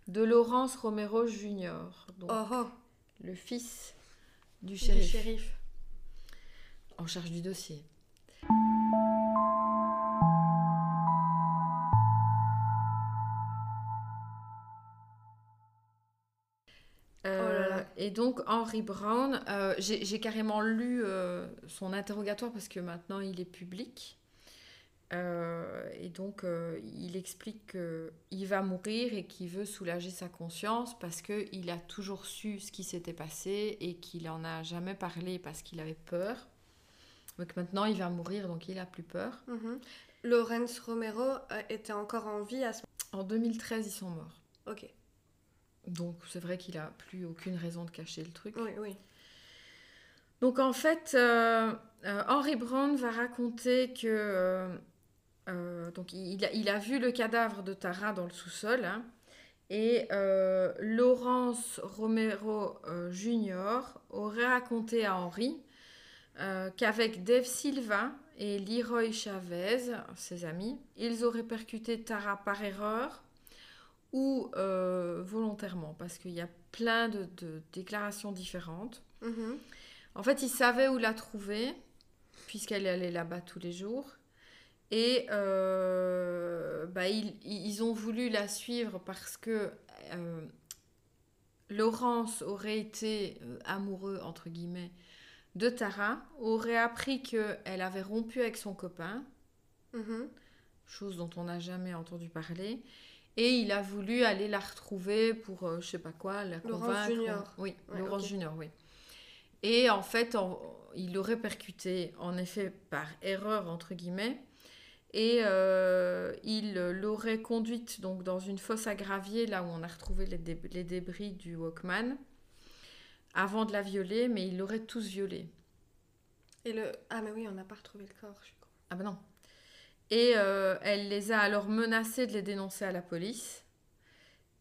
de Laurence Romero Jr., donc Oh oh, le fils du shérif. en charge du dossier. Et donc Henry Brown, euh, j'ai carrément lu euh, son interrogatoire parce que maintenant il est public. Euh, et donc il explique qu'il va mourir et qu'il veut soulager sa conscience parce qu'il a toujours su ce qui s'était passé et qu'il en a jamais parlé parce qu'il avait peur. Donc maintenant il va mourir donc il a plus peur. Mhm. Lawrence Romero était encore en vie à ce En 2013 ils sont morts. Ok, Donc c'est vrai qu'il a plus aucune raison de cacher le truc. oui, oui. Donc en fait, euh, euh, Henry Brown va raconter que euh, donc il a, il a vu le cadavre de Tara dans le sous-sol hein, et Laurence Romero Jr. aurait raconté à Henry qu'avec Dave Silva et Leroy Chavez, ses amis, ils auraient percuté Tara par erreur ou euh, volontairement parce qu'il y a plein de- de déclarations différentes. Mhm. En fait, il savait où la trouver, puisqu'elle allait là-bas tous les jours. Et euh, bah, ils, ils, ont voulu la suivre parce que euh, Laurence aurait été amoureux, entre guillemets, de Tara, aurait appris qu'elle avait rompu avec son copain, Mhm. chose dont on n'a jamais entendu parler. Et il a voulu aller la retrouver pour, euh, je sais pas quoi, la Laurence convaincre. Junior. Oui, Ouais, Laurence. Junior, oui. Et en fait, en- il l'aurait percuté, en effet, par erreur, entre guillemets. Et euh, il l'aurait conduite donc dans une fosse à gravier, là où on a retrouvé les, dé- les débris du Walkman, avant de la violer, mais il l'aurait tous violée. Et le... Ah, mais oui, on n'a pas retrouvé le corps, je con. Ah ben non. Et euh, elle les a alors menacés de les dénoncer à la police.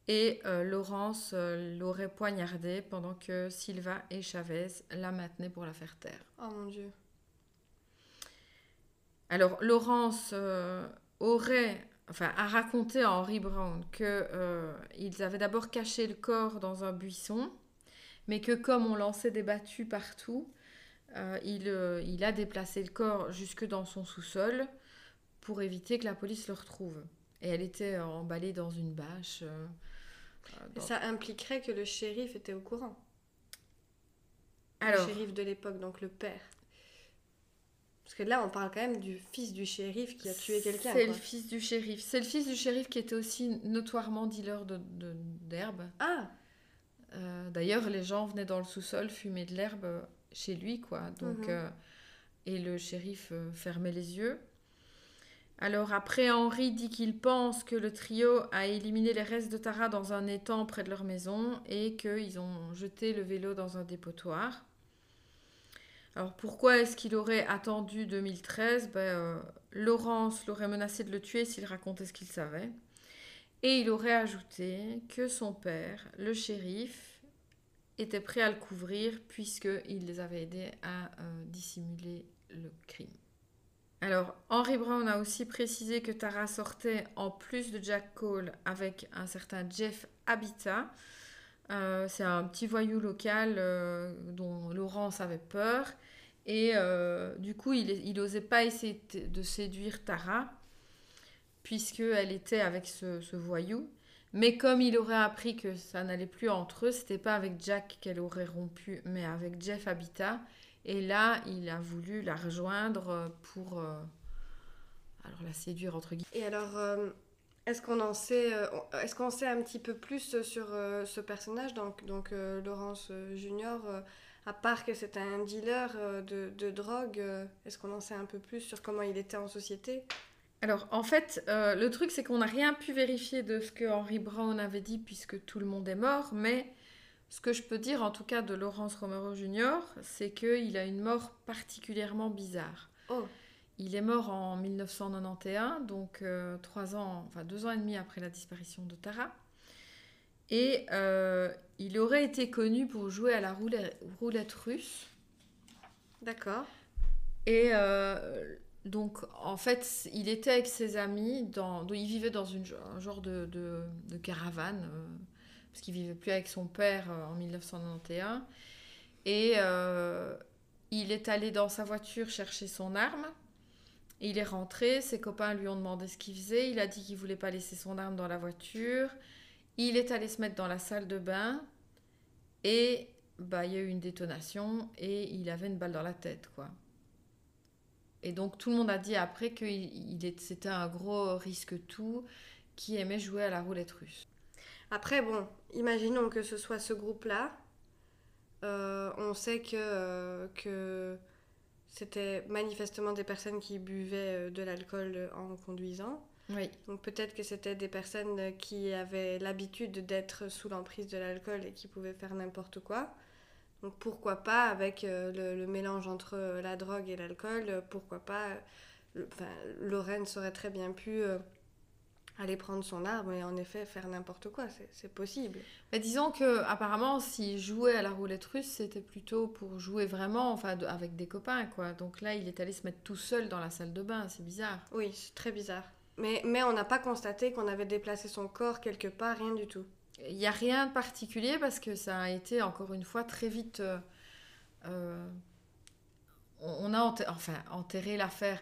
Et euh, Laurence euh, l'aurait poignardée pendant que Silva et Chavez la maintenaient pour la faire taire. Oh mon dieu. Alors Laurence aurait, enfin, a raconté à Henry Brown que euh, ils avaient d'abord caché le corps dans un buisson, mais que comme on lançait des battues partout, il, il a déplacé le corps jusque dans son sous-sol pour éviter que la police le retrouve. Et elle était emballée dans une bâche. euh, euh, dans- ça impliquerait que le shérif était au courant. Alors, Le shérif de l'époque, donc le père. Parce que là, on parle quand même du fils du shérif qui a tué quelqu'un. c'est le fils du shérif. C'est le fils du shérif qui était aussi notoirement dealer de- de- d'herbe. Ah, Euh, D'ailleurs, les gens venaient dans le sous-sol fumer de l'herbe chez lui, quoi. Donc, Mhm. euh, et le shérif fermait les yeux. Alors après, Henri dit qu'il pense que le trio a éliminé les restes de Tara dans un étang près de leur maison et qu'ils ont jeté le vélo dans un dépotoir. Alors pourquoi est-ce qu'il aurait attendu 2013 ben, euh, Laurence l'aurait menacé de le tuer s'il racontait ce qu'il savait. Et il aurait ajouté que son père, le shérif, était prêt à le couvrir puisqu'il les avait aidés à euh, dissimuler le crime. Alors, Henry Brown a aussi précisé que Tara sortait en plus de Jack Cole avec un certain Jeff Habitat. Euh, c'est un petit voyou local euh, dont Laurence avait peur. Et euh, du coup, il n'osait pas essayer de séduire Tara puisqu'elle était avec ce, ce voyou. Mais comme il aurait appris que ça n'allait plus entre eux, c'était pas avec Jack qu'elle aurait rompu, mais avec Jeff Habitat. Et là, il a voulu la rejoindre euh, pour euh, alors la séduire entre guillemets. et alors, euh, est-ce qu'on en sait, euh, est-ce qu'on sait un petit peu plus sur ce personnage, donc, donc Laurence Junior, à part que c'était un dealer de, de drogue, est-ce qu'on en sait un peu plus sur comment il était en société? Alors en fait, le truc c'est qu'on n'a rien pu vérifier de ce que Henry Brown avait dit puisque tout le monde est mort, mais ce que je peux dire en tout cas de Laurence Romero Jr., c'est qu'il a une mort particulièrement bizarre. Oh, Il est mort en 1991, donc euh, trois ans, enfin deux ans et demi après la disparition de Tara. Et euh, il aurait été connu pour jouer à la roulette, roulette russe. d'accord. Et euh, donc, en fait, il était avec ses amis, dans, il vivait dans une, un genre de, de, de caravane, parce qu'il vivait plus avec son père euh, en 1991. Et euh, il est allé dans sa voiture chercher son arme. Il est rentré, ses copains lui ont demandé ce qu'il faisait. Il a dit qu'il voulait pas laisser son arme dans la voiture. Il est allé se mettre dans la salle de bain. Et bah, il y a eu une détonation et il avait une balle dans la tête, quoi. Et donc tout le monde a dit après que c'était un gros risque tout qui aimait jouer à la roulette russe. Après, bon, imaginons que ce soit ce groupe-là. Euh, on sait que, euh, que c'était manifestement des personnes qui buvaient euh, de l'alcool en conduisant. Oui. Donc peut-être que c'était des personnes qui avaient l'habitude d'être sous l'emprise de l'alcool et qui pouvaient faire n'importe quoi. Donc pourquoi pas, avec le, le mélange entre la drogue et l'alcool, pourquoi pas, le- enfin, Lorraine aurait très bien pu aller prendre son arme et en effet faire n'importe quoi, c'est- possible. Mais disons que apparemment, s'il jouait à la roulette russe, c'était plutôt pour jouer vraiment, enfin, de- avec des copains, quoi. Donc là, il est allé se mettre tout seul dans la salle de bain. C'est bizarre. Oui, c'est très bizarre. Mais, mais on n'a pas constaté qu'on avait déplacé son corps quelque part, rien du tout. Il n'y a rien de particulier parce que ça a été encore une fois très vite. euh, euh, on on a enterré, enfin, enterré l'affaire.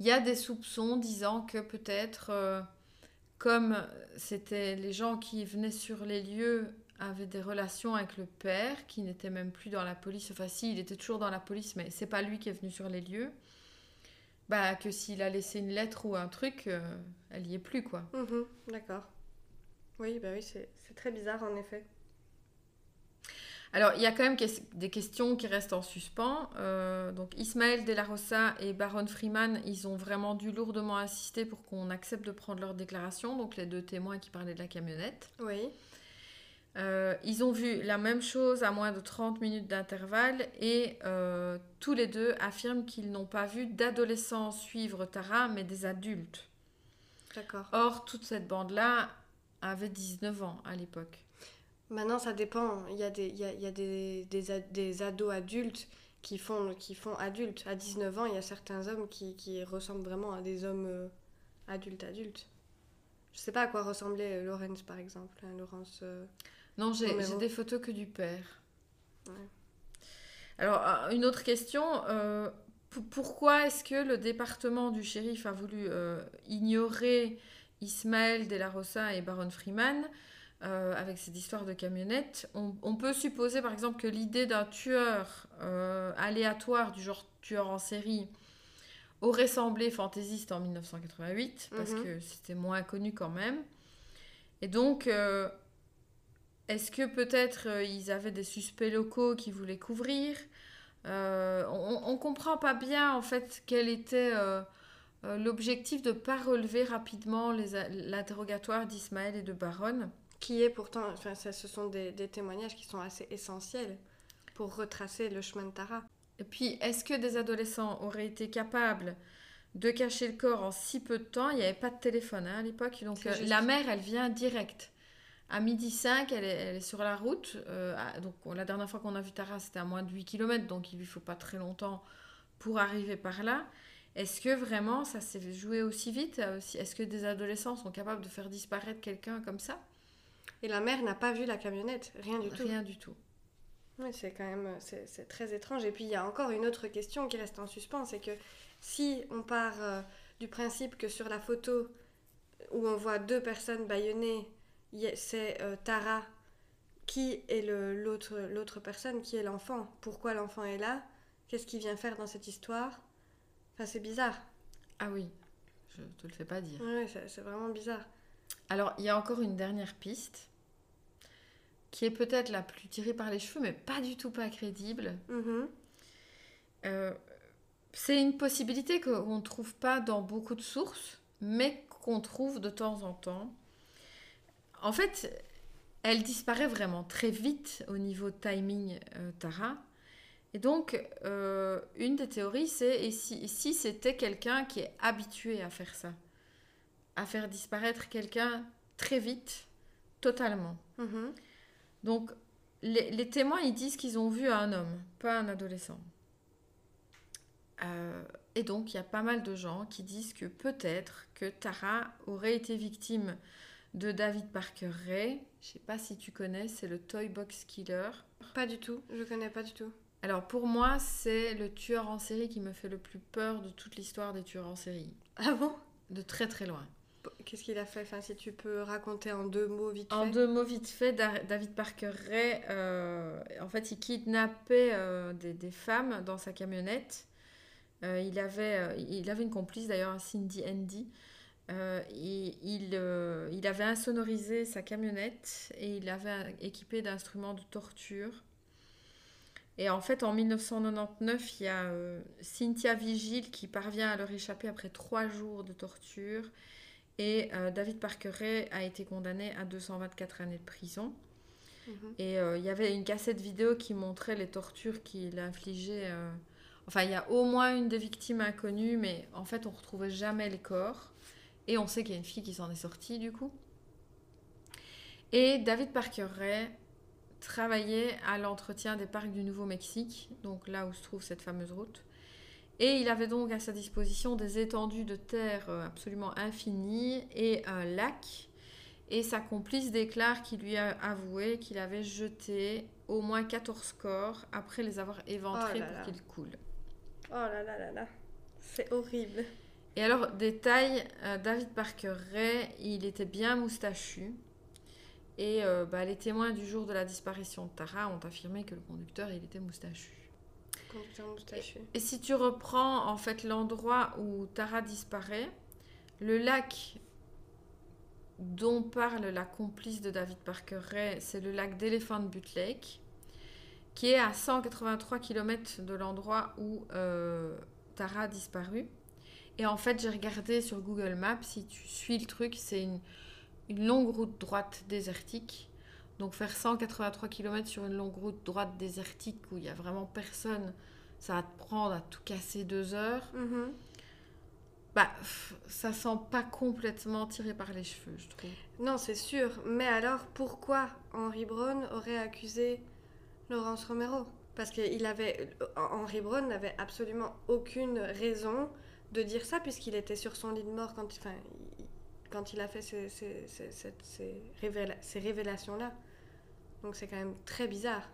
Il y a des soupçons disant que peut-être, euh, comme c'était les gens qui venaient sur les lieux avaient des relations avec le père, qui n'était même plus dans la police, enfin si, il était toujours dans la police, mais c'est pas lui qui est venu sur les lieux, bah que s'il a laissé une lettre ou un truc, euh, elle y est plus, quoi. Mhm, D'accord. Oui, bah oui, c'est c'est très bizarre en effet. Alors, il y a quand même des questions qui restent en suspens. Euh, donc, Ismaël de la Rosa et Baron Freeman, ils ont vraiment dû lourdement insister pour qu'on accepte de prendre leur déclaration. Donc, les deux témoins qui parlaient de la camionnette. Oui. Euh, ils ont vu la même chose à moins de 30 minutes d'intervalle et euh, tous les deux affirment qu'ils n'ont pas vu d'adolescents suivre Tara, mais des adultes. D'accord. Or, toute cette bande-là avait 19 ans à l'époque. Maintenant, ça dépend. Il y a des, il y a, il y a des, des, des ados adultes qui font, qui font adultes. À 19 ans, il y a certains hommes qui, qui ressemblent vraiment à des hommes euh, adultes adultes. Je sais pas à quoi ressemblait euh, Laurence, par exemple. hein, Laurence... euh, Non, j'ai des photos que du père. Ouais. Alors, euh, une autre question. euh, pourquoi est-ce que le département du shérif a voulu euh, ignorer Ismaël de la Rosa et Baron Freeman? Euh, avec cette histoire de camionnette on, on peut supposer, par exemple, que l'idée d'un tueur euh, aléatoire, du genre tueur en série, aurait semblé fantaisiste en 1988, parce Mhm. que c'était moins connu quand même. Et donc... euh, est-ce que peut-être ils avaient des suspects locaux qui voulaient couvrir? On ne comprend pas bien en fait quel était l'objectif de ne pas relever rapidement l'interrogatoire d'Ismaël et de Baron. Qui est pourtant... Enfin, ça, ce sont des, des témoignages qui sont assez essentiels pour retracer le chemin de Tara. Et puis, est-ce que des adolescents auraient été capables de cacher le corps en si peu de temps? Il n'y avait pas de téléphone hein, à l'époque, donc euh, la mère, elle vient direct. À midi 5, elle est, elle est sur la route. euh, donc, la dernière fois qu'on a vu Tara, c'était à moins de 8 km, donc il lui faut pas très longtemps pour arriver par là. Est-ce que vraiment ça s'est joué aussi vite euh, Est-ce que des adolescents sont capables de faire disparaître quelqu'un comme ça? Et la mère n'a pas vu la camionnette, rien du tout. Rien du tout. Oui, c'est quand même c'est, c'est très étrange. Et puis il y a encore une autre question qui reste en suspens, c'est que si on part euh, du principe que sur la photo où on voit deux personnes bâillonnées, c'est euh, Tara qui est l'autre, l'autre personne, qui est l'enfant. Pourquoi l'enfant est là? Qu'est-ce qu'il vient faire dans cette histoire? Enfin, c'est bizarre. Ah oui, je te le fais pas dire. C'est, c'est vraiment bizarre. Alors, il y a encore une dernière piste qui est peut-être la plus tirée par les cheveux, mais pas du tout pas crédible. Mhm. Euh, c'est une possibilité qu'on ne trouve pas dans beaucoup de sources, mais qu'on trouve de temps en temps. En fait, elle disparaît vraiment très vite au niveau timing euh, Tara. Et donc, euh, une des théories, c'est et si, et si c'était quelqu'un qui est habitué à faire ça, à faire disparaître quelqu'un très vite, totalement. Mhm. Donc, les, les témoins, ils disent qu'ils ont vu un homme, pas un adolescent. Euh, et donc, il y a pas mal de gens qui disent que peut-être que Tara aurait été victime de David Parker Ray. Je sais pas si tu connais, c'est le Toy Box Killer. Pas du tout, je connais pas du tout. Alors pour moi, c'est le tueur en série qui me fait le plus peur de toute l'histoire des tueurs en série. Ah bon? De très très loin. Qu'est-ce qu'il a fait? Enfin, si tu peux raconter en deux mots vite En fait. deux mots vite fait, Da- David Parker Ray, euh, en fait, il kidnappait euh, des, des femmes dans sa camionnette. Euh, il, avait, il avait une complice d'ailleurs, Cindy Andy. Euh, il, il, avait insonorisé sa camionnette et il l'avait équipé d'instruments de torture. Et en fait, en 1999, il y a Cynthia Vigil qui parvient à leur échapper après trois jours de torture. Et euh, David Parker Ray a été condamné à 224 années de prison. Mhm. Et euh, il y avait une cassette vidéo qui montrait les tortures qu'il infligeait. euh. Enfin, il y a au moins une des victimes inconnues, mais en fait, on retrouvait jamais les corps. Et on sait qu'il y a une fille qui s'en est sortie, du coup. Et David Parker Ray travaillait à l'entretien des parcs du Nouveau-Mexique, donc là où se trouve cette fameuse route. Et il avait donc à sa disposition des étendues de terre euh, absolument infinies et un lac. Et sa complice déclare qu'il lui a avoué qu'il avait jeté au moins 14 corps après les avoir éventrés Oh là pour qu'ils coulent. Oh là là là là. C'est horrible. Et alors, détail, euh, David Parker Ray, il était bien moustachu. Et euh, bah, les témoins du jour de la disparition de Tara ont affirmé que le conducteur, il était moustachu. Et si tu reprends en fait l'endroit où Tara disparaît, le lac dont parle la complice de David Parker Ray, c'est le lac d'Elephant Butte Lake, qui est à 183 km de l'endroit où euh, Tara a disparu. Et en fait, j'ai regardé sur Google Maps, si tu suis le truc, c'est une, une longue route droite désertique. Donc faire 183 km sur une longue route droite désertique où il n'y a vraiment personne, ça va te prendre à tout casser deux heures. Mhm. Bah, ça sent pas complètement tiré par les cheveux, je trouve. Non, c'est sûr. Mais alors, pourquoi Henry Brown aurait accusé Laurence Romero? Parce qu'il avait. Henry Brown n'avait absolument aucune raison de dire ça, puisqu'il était sur son lit de mort quand, enfin, il- quand il a fait ces, ces- ces- cette- ces révéla- ces révélations-là. Donc c'est quand même très bizarre.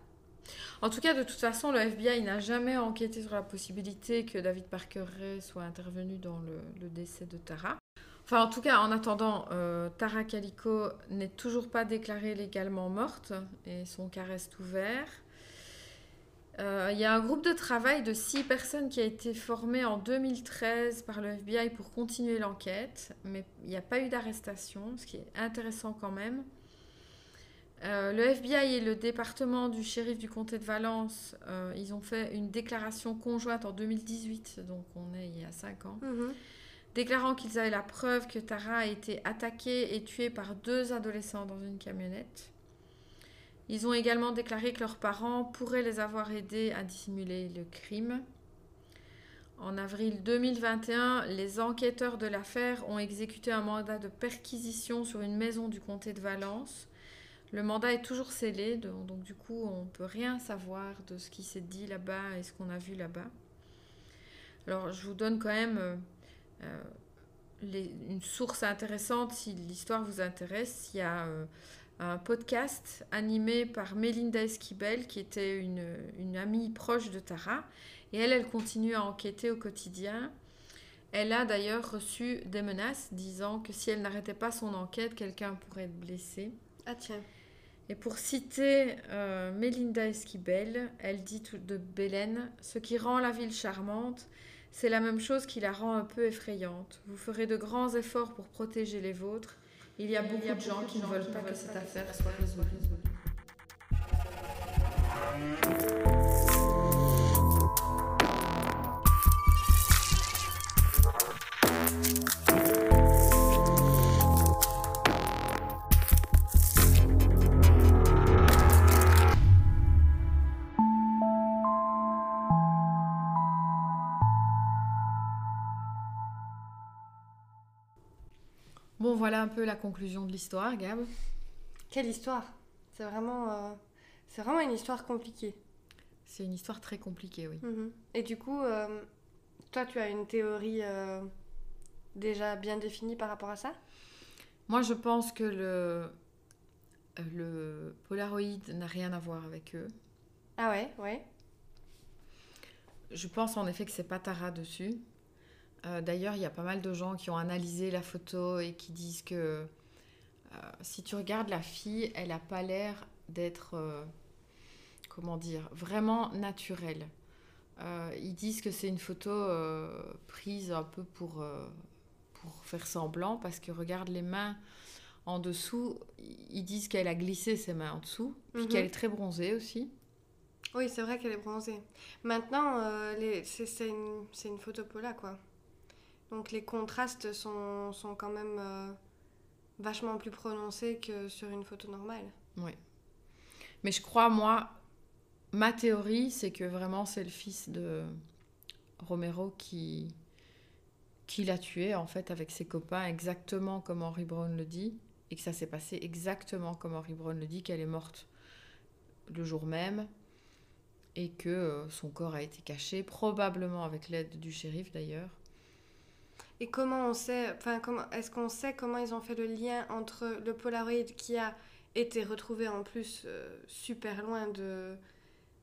En tout cas, de toute façon, le FBI n'a jamais enquêté sur la possibilité que David Parker Ray soit intervenu dans le, décès de Tara. Enfin, en tout cas, en attendant, euh, Tara Calico n'est toujours pas déclarée légalement morte et son cas reste ouvert. Euh, Il y a un groupe de travail de six personnes qui a été formé en 2013 par le FBI pour continuer l'enquête, mais il n'y a pas eu d'arrestation, ce qui est intéressant quand même. Euh, le FBI et le département du shérif du comté de Valence, euh, ils ont fait une déclaration conjointe en 2018, donc on est il y a 5 ans, Mhm. déclarant qu'ils avaient la preuve que Tara a été attaquée et tuée par deux adolescents dans une camionnette. Ils ont également déclaré que leurs parents pourraient les avoir aidés à dissimuler le crime. En avril 2021, les enquêteurs de l'affaire ont exécuté un mandat de perquisition sur une maison du comté de Valence. Le mandat est toujours scellé, donc, du coup, on ne peut rien savoir de ce qui s'est dit là-bas et ce qu'on a vu là-bas. Alors, je vous donne quand même euh, euh, une source intéressante si l'histoire vous intéresse. Il y a euh, un podcast animé par Melinda Esquibel, qui était une, une amie proche de Tara. Et elle, elle continue à enquêter au quotidien. Elle a d'ailleurs reçu des menaces disant que si elle n'arrêtait pas son enquête, quelqu'un pourrait être blessé. Ah tiens. Et pour citer euh, Melinda Esquibel, elle dit de Bélène Ce qui rend la ville charmante, c'est la même chose qui la rend un peu effrayante. Vous ferez de grands efforts pour protéger les vôtres. Il y a beaucoup de gens qui ne veulent pas que cette affaire soit résolue. Voilà un peu la conclusion de l'histoire, Gab. Quelle histoire? C'est vraiment, euh, c'est vraiment une histoire compliquée. C'est une histoire très compliquée, oui. Mhm. Et du coup, euh, toi, tu as une théorie euh, déjà bien définie par rapport à ça? Moi, je pense que le, le Polaroid n'a rien à voir avec eux. Ah ouais, ouais. Je pense en effet que c'est pas Tara dessus. Euh, D'ailleurs, il y a pas mal de gens qui ont analysé la photo et qui disent que euh, si tu regardes la fille, elle a pas l'air d'être, euh, comment dire, vraiment naturelle. Ils disent que c'est une photo prise un peu pour, pour faire semblant parce que regarde les mains en dessous. Ils disent qu'elle a glissé ses mains en dessous, puis Mhm. qu'elle est très bronzée aussi. Oui, c'est vrai qu'elle est bronzée. Maintenant, euh, les- c'est c'est une, c'est une photo Pola, quoi. Donc les contrastes sont, sont quand même euh, vachement plus prononcés que sur une photo normale. Mais je crois, moi, ma théorie, c'est que vraiment c'est le fils de Romero qui, qui l'a tué, en fait, avec ses copains, exactement comme Henry Brown le dit, et que ça s'est passé exactement comme Henry Brown le dit, qu'elle est morte le jour même, et que euh, son corps a été caché, probablement avec l'aide du shérif d'ailleurs. Et comment on sait, enfin, comment, est-ce qu'on sait comment ils ont fait le lien entre le Polaroid qui a été retrouvé en plus euh, super loin de,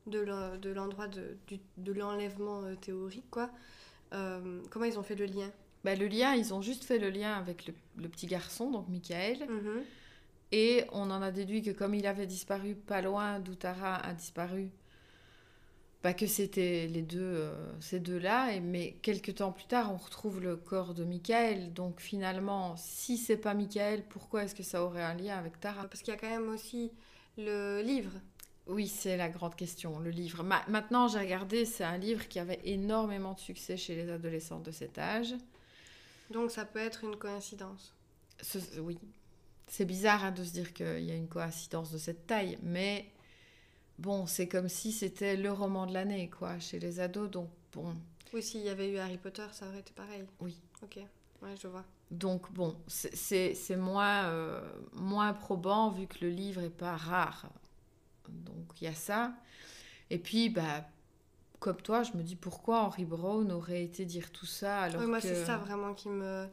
de l'en- de l'endroit de, de l'enlèvement euh, théorique, quoi. Euh, comment ils ont fait le lien? Bah, Le lien, ils ont juste fait le lien avec le, le petit garçon, donc Michael. Mhm. Et on en a déduit que comme il avait disparu pas loin d'où Tara a disparu, bah que c'était les deux, euh, ces deux-là. Mais quelques temps plus tard, on retrouve le corps de Michael. Donc finalement, si c'est pas Michael, pourquoi est-ce que ça aurait un lien avec Tara? Parce qu'il y a quand même aussi le livre. Oui, c'est la grande question, le livre. Ma- maintenant, j'ai regardé, c'est un livre qui avait énormément de succès chez les adolescents de cet âge. Donc ça peut être une coïncidence. Ce- oui, c'est bizarre hein, de se dire qu'il y a une coïncidence de cette taille, mais bon, c'est comme si c'était le roman de l'année, quoi, chez les ados. Donc bon, Oui, s'il y avait eu Harry Potter, ça aurait été pareil. Oui. Ok, ouais, je vois. donc bon, c'est- moins euh, moins probant vu que le livre est pas rare. Donc il y a ça. Et puis bah comme toi, je me dis pourquoi Henry Brown aurait été dire tout ça alors Oui, moi, que c'est ça vraiment qui me,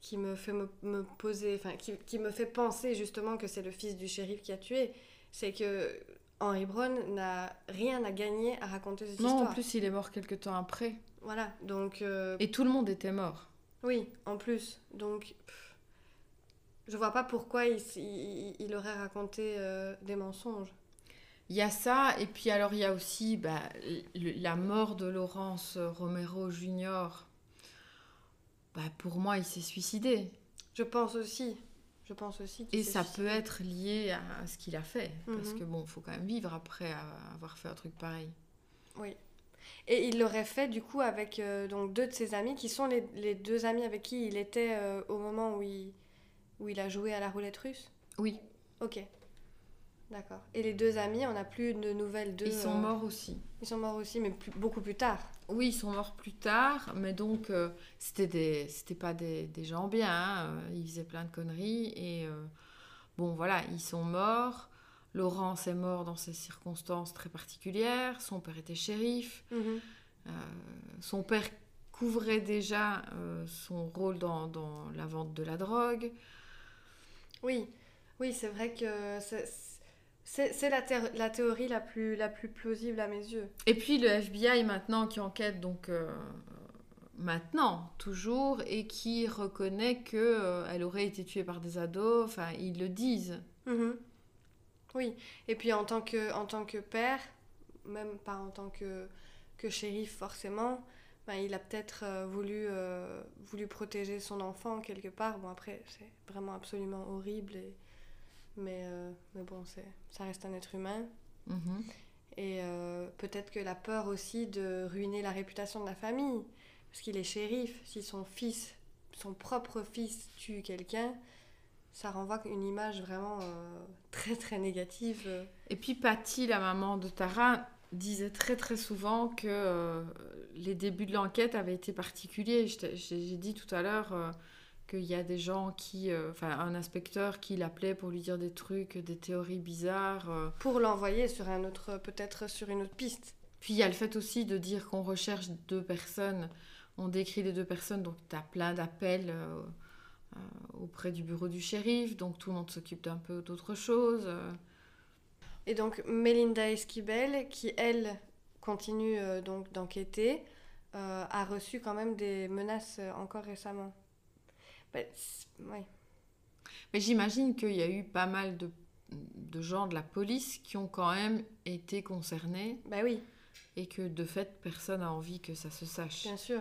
qui me fait me, me poser, enfin, qui, qui me fait penser justement que c'est le fils du shérif qui a tué. C'est que Henry Brown n'a rien à gagner à raconter cette non, en histoire. plus il est mort quelque temps après Voilà, donc. euh, et tout le monde était mort. Oui, en plus. Donc. pff, je vois pas pourquoi il, il- il aurait raconté euh, des mensonges. Il y a ça, et puis alors il y a aussi bah, le- la mort de Laurence Romero Jr. Bah, pour moi, il s'est suicidé. Je pense aussi. Je pense aussi Et ça suicidé. peut être lié à ce qu'il a fait. Parce Mhm. que bon, faut quand même vivre après avoir fait un truc pareil. Oui. Et il l'aurait fait du coup avec euh, donc deux de ses amis qui sont les, les deux amis avec qui il était euh, au moment où il, où il a joué à la roulette russe? Oui, Ok. D'accord. Et les deux amis, on n'a plus de nouvelles d'eux. ils sont euh, morts aussi. Ils sont morts aussi, mais plus- beaucoup plus tard. Oui, ils sont morts plus tard, mais donc euh, c'était des, c'était pas des, des gens bien. hein, euh, Ils faisaient plein de conneries et euh, bon voilà, ils sont morts. Laurence est mort dans ces circonstances très particulières. Son père était shérif. Mhm. Euh, son père couvrait déjà son rôle dans, dans la vente de la drogue. Oui, oui, c'est vrai que c'est- c'est la, la théorie la plus, la plus plausible à mes yeux. Et puis le FBI maintenant qui enquête donc euh, maintenant toujours et qui reconnaît que euh, elle aurait été tuée par des ados. Enfin ils le disent. Mhm. Oui, et puis en tant que, en tant que père, même pas en tant que, que shérif forcément, ben, il a peut-être euh, voulu, euh, voulu protéger son enfant quelque part. Bon, après, c'est vraiment absolument horrible, et... mais, euh, mais bon, c'est, ça reste un être humain. Mhm. Et euh, peut-être que la peur aussi de ruiner la réputation de la famille, parce qu'il est shérif, si son fils, son propre fils tue quelqu'un, ça renvoie une image vraiment euh, très très négative. Et puis Patty, la maman de Tara, disait très très souvent que euh, les débuts de l'enquête avaient été particuliers. J'ai dit tout à l'heure qu'il y a des gens qui, euh, enfin un inspecteur qui l'appelait pour lui dire des trucs, des théories bizarres. euh. pour l'envoyer sur un autre, peut-être sur une autre piste. Puis il y a le fait aussi de dire qu'on recherche deux personnes. On décrit les deux personnes, donc tu as plein d'appels euh, auprès du bureau du shérif, donc tout le monde s'occupe d'un peu d'autre chose. Et donc Melinda Esquibel, qui elle continue donc d'enquêter, a reçu quand même des menaces encore récemment. Ben, ouais. Mais j'imagine qu'il y a eu pas mal de, de gens de la police qui ont quand même été concernés Bah oui, et que de fait personne n'a envie que ça se sache. bien sûr.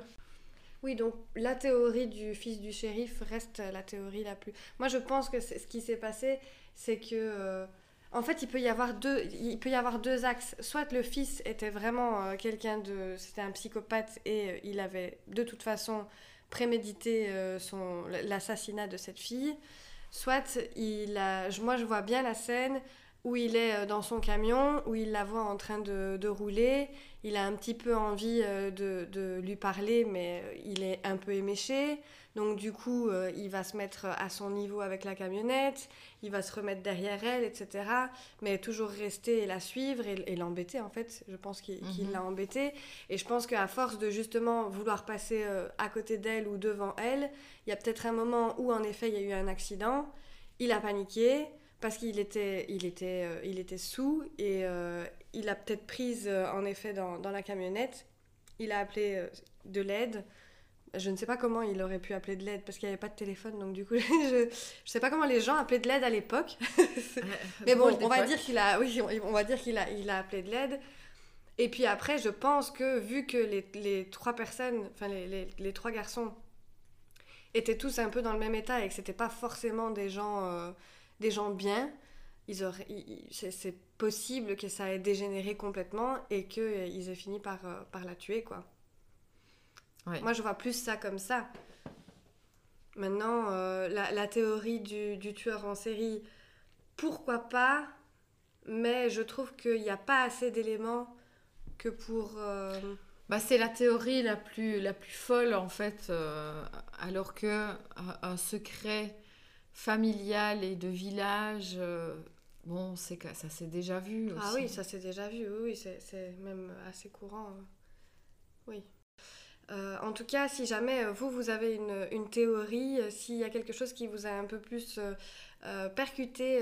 Oui, donc la théorie du fils du shérif reste la théorie la plus. Moi, je pense que ce qui s'est passé, c'est que, euh, en fait, il peut y avoir deux, il peut y avoir deux axes. Soit le fils était vraiment euh, quelqu'un de, c'était un psychopathe et euh, il avait de toute façon prémédité euh, son l'assassinat de cette fille. Soit il a, moi, je vois bien la scène où il est euh, dans son camion, où il la voit en train de, de rouler. Il a un petit peu envie euh, de, de lui parler, mais il est un peu éméché. Donc du coup, euh, il va se mettre à son niveau avec la camionnette, il va se remettre derrière elle, etc. Mais toujours rester et la suivre et, et l'embêter, en fait. Je pense qu'il Mhm. l'a embêté. Et je pense qu'à force de justement vouloir passer euh, à côté d'elle ou devant elle, il y a peut-être un moment où, en effet, il y a eu un accident. Il a paniqué parce qu'il était, il était, euh, il était sous et euh, il a peut-être prise, euh, en effet, dans, dans la camionnette. Il a appelé de l'aide Je ne sais pas comment il aurait pu appeler de l'aide parce qu'il n'y avait pas de téléphone, donc du coup, je ne sais pas comment les gens appelaient de l'aide à l'époque. Mais bon, on va dire qu'il a, oui, on va dire qu'il a, il a appelé de l'aide. Et puis après, je pense que vu que les, les trois personnes, enfin les, les, les, trois garçons étaient tous un peu dans le même état et que c'était pas forcément des gens, euh, des gens bien, ils auraient, c'est possible que ça ait dégénéré complètement et qu'ils euh, aient fini par, euh, par la tuer, quoi. Moi, je vois plus ça comme ça. Maintenant, la, la, théorie du, du, tueur en série, pourquoi pas Mais je trouve qu'il n'y a pas assez d'éléments que pour... Euh, bah, c'est la théorie la plus, la plus folle en fait, euh, alors que euh, un secret familial et de village, bon, c'est ça s'est déjà vu. Ah oui, ça s'est déjà vu, oui, c'est même assez courant. Oui. En tout cas, si jamais vous, vous avez une, une théorie, s'il y a quelque chose qui vous a un peu plus percuté,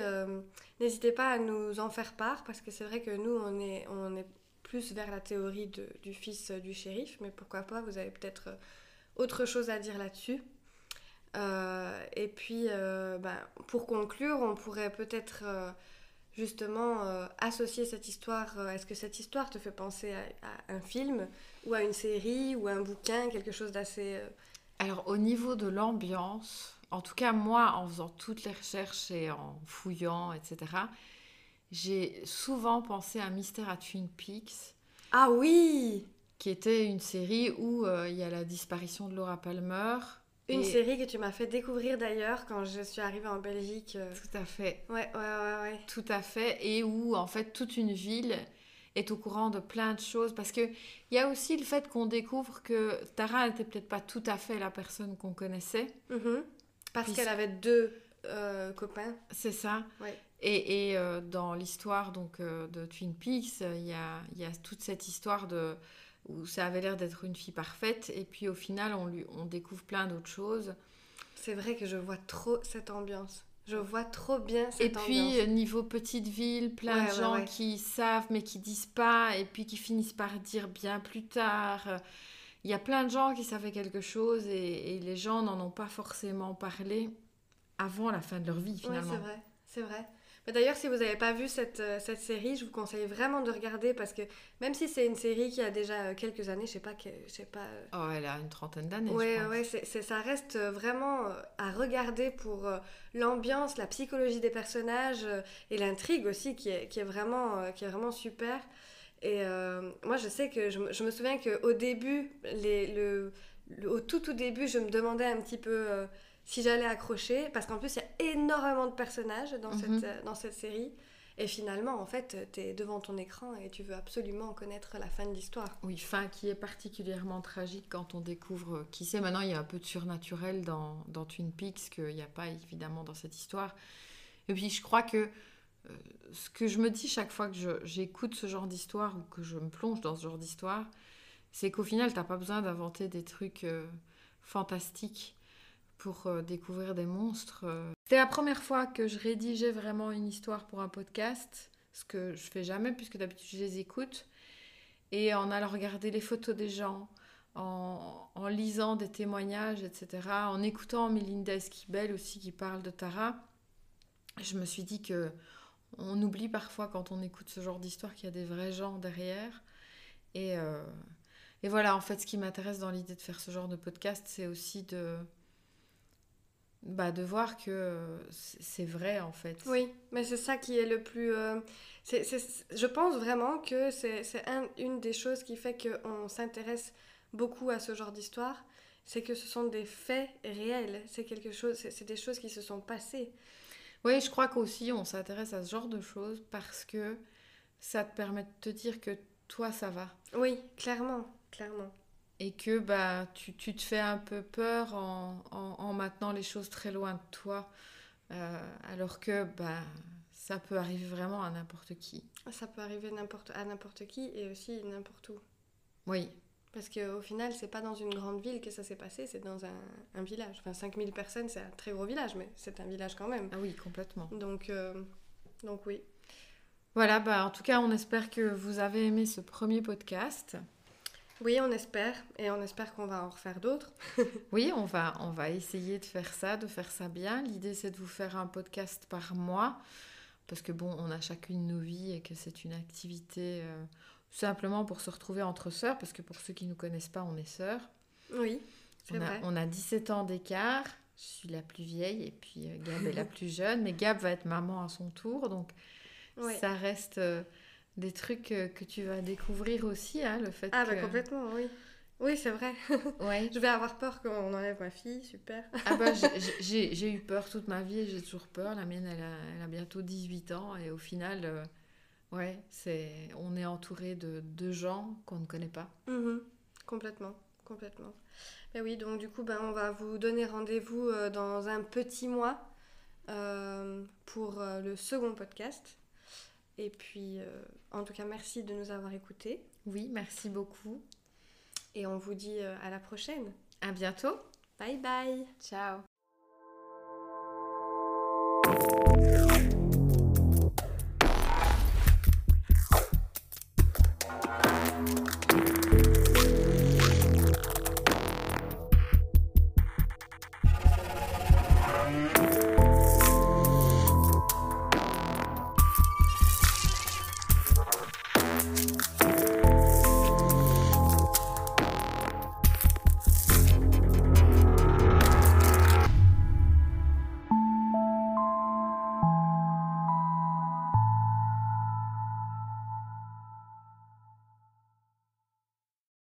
n'hésitez pas à nous en faire part, parce que c'est vrai que nous, on est, on est plus vers la théorie de, du fils du shérif, mais pourquoi pas, vous avez peut-être euh, autre chose à dire là-dessus. Euh, et puis, euh, ben, pour conclure, on pourrait peut-être justement associer cette histoire. Est-ce que cette histoire te fait penser à, un film? Ou à une série ou à un bouquin, quelque chose d'assez... Alors, au niveau de l'ambiance, en tout cas, moi, en faisant toutes les recherches et en fouillant, etc., j'ai souvent pensé à Mystère à Twin Peaks. Ah oui Qui était une série où euh, il y a la disparition de Laura Palmer. Une série que tu m'as fait découvrir d'ailleurs quand je suis arrivée en Belgique. Euh. Tout à fait. Ouais, ouais, ouais, ouais. Tout à fait. Et où en fait toute une ville est au courant de plein de choses. Parce qu'il y a aussi le fait qu'on découvre que Tara n'était peut-être pas tout à fait la personne qu'on connaissait. Mm-hmm. Parce qu'elle avait deux euh, copains. C'est ça. Ouais. Et, et euh, dans l'histoire donc euh, de Twin Peaks, il y a, y a, toute cette histoire de où ça avait l'air d'être une fille parfaite et puis au final on, lui, on découvre plein d'autres choses. C'est vrai que je vois trop cette ambiance. Je vois trop bien cette. Et puis, niveau petite ville, plein de gens qui savent mais qui disent pas, et puis qui finissent par dire bien plus tard. Il y a plein de gens qui savaient quelque chose et, et les gens n'en ont pas forcément parlé avant la fin de leur vie, finalement. c'est vrai, c'est vrai. D'ailleurs, si vous n'avez pas vu cette, euh, cette, série, je vous conseille vraiment de regarder parce que même si c'est une série qui a déjà euh, quelques années, je sais pas, je sais pas. Euh, oh, elle a une trentaine d'années. Ouais, ouais, c'est, ça reste vraiment à regarder pour l'ambiance, la psychologie des personnages et l'intrigue aussi qui est, qui est, vraiment, qui est vraiment super. Et moi, je sais que je, je me souviens qu'au début, les, le, au tout tout début, je me demandais un petit peu si j'allais accrocher, parce qu'en plus il y a énormément de personnages dans, cette, mhm. euh, dans cette série. Et finalement, en fait, tu es devant ton écran et tu veux absolument connaître la fin de l'histoire. Oui, fin qui est particulièrement tragique quand on découvre qui c'est. Maintenant, il y a un peu de surnaturel dans, dans Twin Peaks qu'il n'y a pas évidemment dans cette histoire. Et puis, je crois que euh, ce que je me dis chaque fois que j'écoute ce genre d'histoire ou que je me plonge dans ce genre d'histoire, c'est qu'au final, tu n'as pas besoin d'inventer des trucs euh, fantastiques pour euh, découvrir des monstres. Euh. C'était la première fois que je rédigeais vraiment une histoire pour un podcast, ce que je fais jamais puisque d'habitude je les écoute. Et en allant regarder les photos des gens, en, lisant des témoignages, etc., en écoutant Melinda Esquibel aussi qui parle de Tara, je me suis dit que on oublie parfois quand on écoute ce genre d'histoire qu'il y a des vrais gens derrière. Et, euh, et voilà, en fait, ce qui m'intéresse dans l'idée de faire ce genre de podcast, c'est aussi de, bah, de voir que c'est vrai en fait. Oui, mais c'est ça qui est le plus... Euh, je pense vraiment que c'est une des choses qui fait qu'on s'intéresse beaucoup à ce genre d'histoire, c'est que ce sont des faits réels, c'est quelque chose, c'est des choses qui se sont passées. Oui, je crois qu'aussi on s'intéresse à ce genre de choses parce que ça te permet de te dire que toi ça va. Oui, clairement, clairement et que bah, tu, tu, te fais un peu peur en, en, en, maintenant les choses très loin de toi, euh, alors que bah, ça peut arriver vraiment à n'importe qui. Ça peut arriver n'importe à n'importe qui et aussi n'importe où. Oui. Parce qu'au final, c'est pas dans une grande ville que ça s'est passé, c'est dans un, un, village. Enfin, 5000 personnes, c'est un très gros village, mais c'est un village quand même. Ah oui, complètement. Donc, euh, donc oui. Voilà, bah, en tout cas, on espère que vous avez aimé ce premier podcast. Oui, on espère. Et on espère qu'on va en refaire d'autres. oui, on va, on va essayer de faire ça, de faire ça bien. L'idée, c'est de vous faire un podcast par mois. Parce que bon, on a chacune nos vies et que c'est une activité euh, simplement pour se retrouver entre sœurs. Parce que pour ceux qui ne nous connaissent pas, on est sœurs. Oui, c'est vrai. on a 17 ans d'écart. Je suis la plus vieille et puis euh, Gab est la plus jeune. Mais Gab va être maman à son tour. Donc ça reste... Euh, des trucs euh, que tu vas découvrir aussi, hein, le fait ah, bah complètement, oui. Oui, c'est vrai. Ouais. je vais avoir peur qu'on enlève ma fille, super. ah bah, j'ai eu peur toute ma vie et j'ai toujours peur. La mienne, elle a, elle a, bientôt 18 ans et au final, euh, ouais, c'est on est entouré de, de gens qu'on ne connaît pas. Mm-hmm. Complètement, complètement. Ben oui, donc du coup, ben, on va vous donner rendez-vous euh, dans un petit mois pour le second podcast. Et puis, euh, en tout cas, merci de nous avoir écoutés. Oui, merci beaucoup. Et on vous dit euh, à la prochaine. À bientôt. Bye bye. Ciao.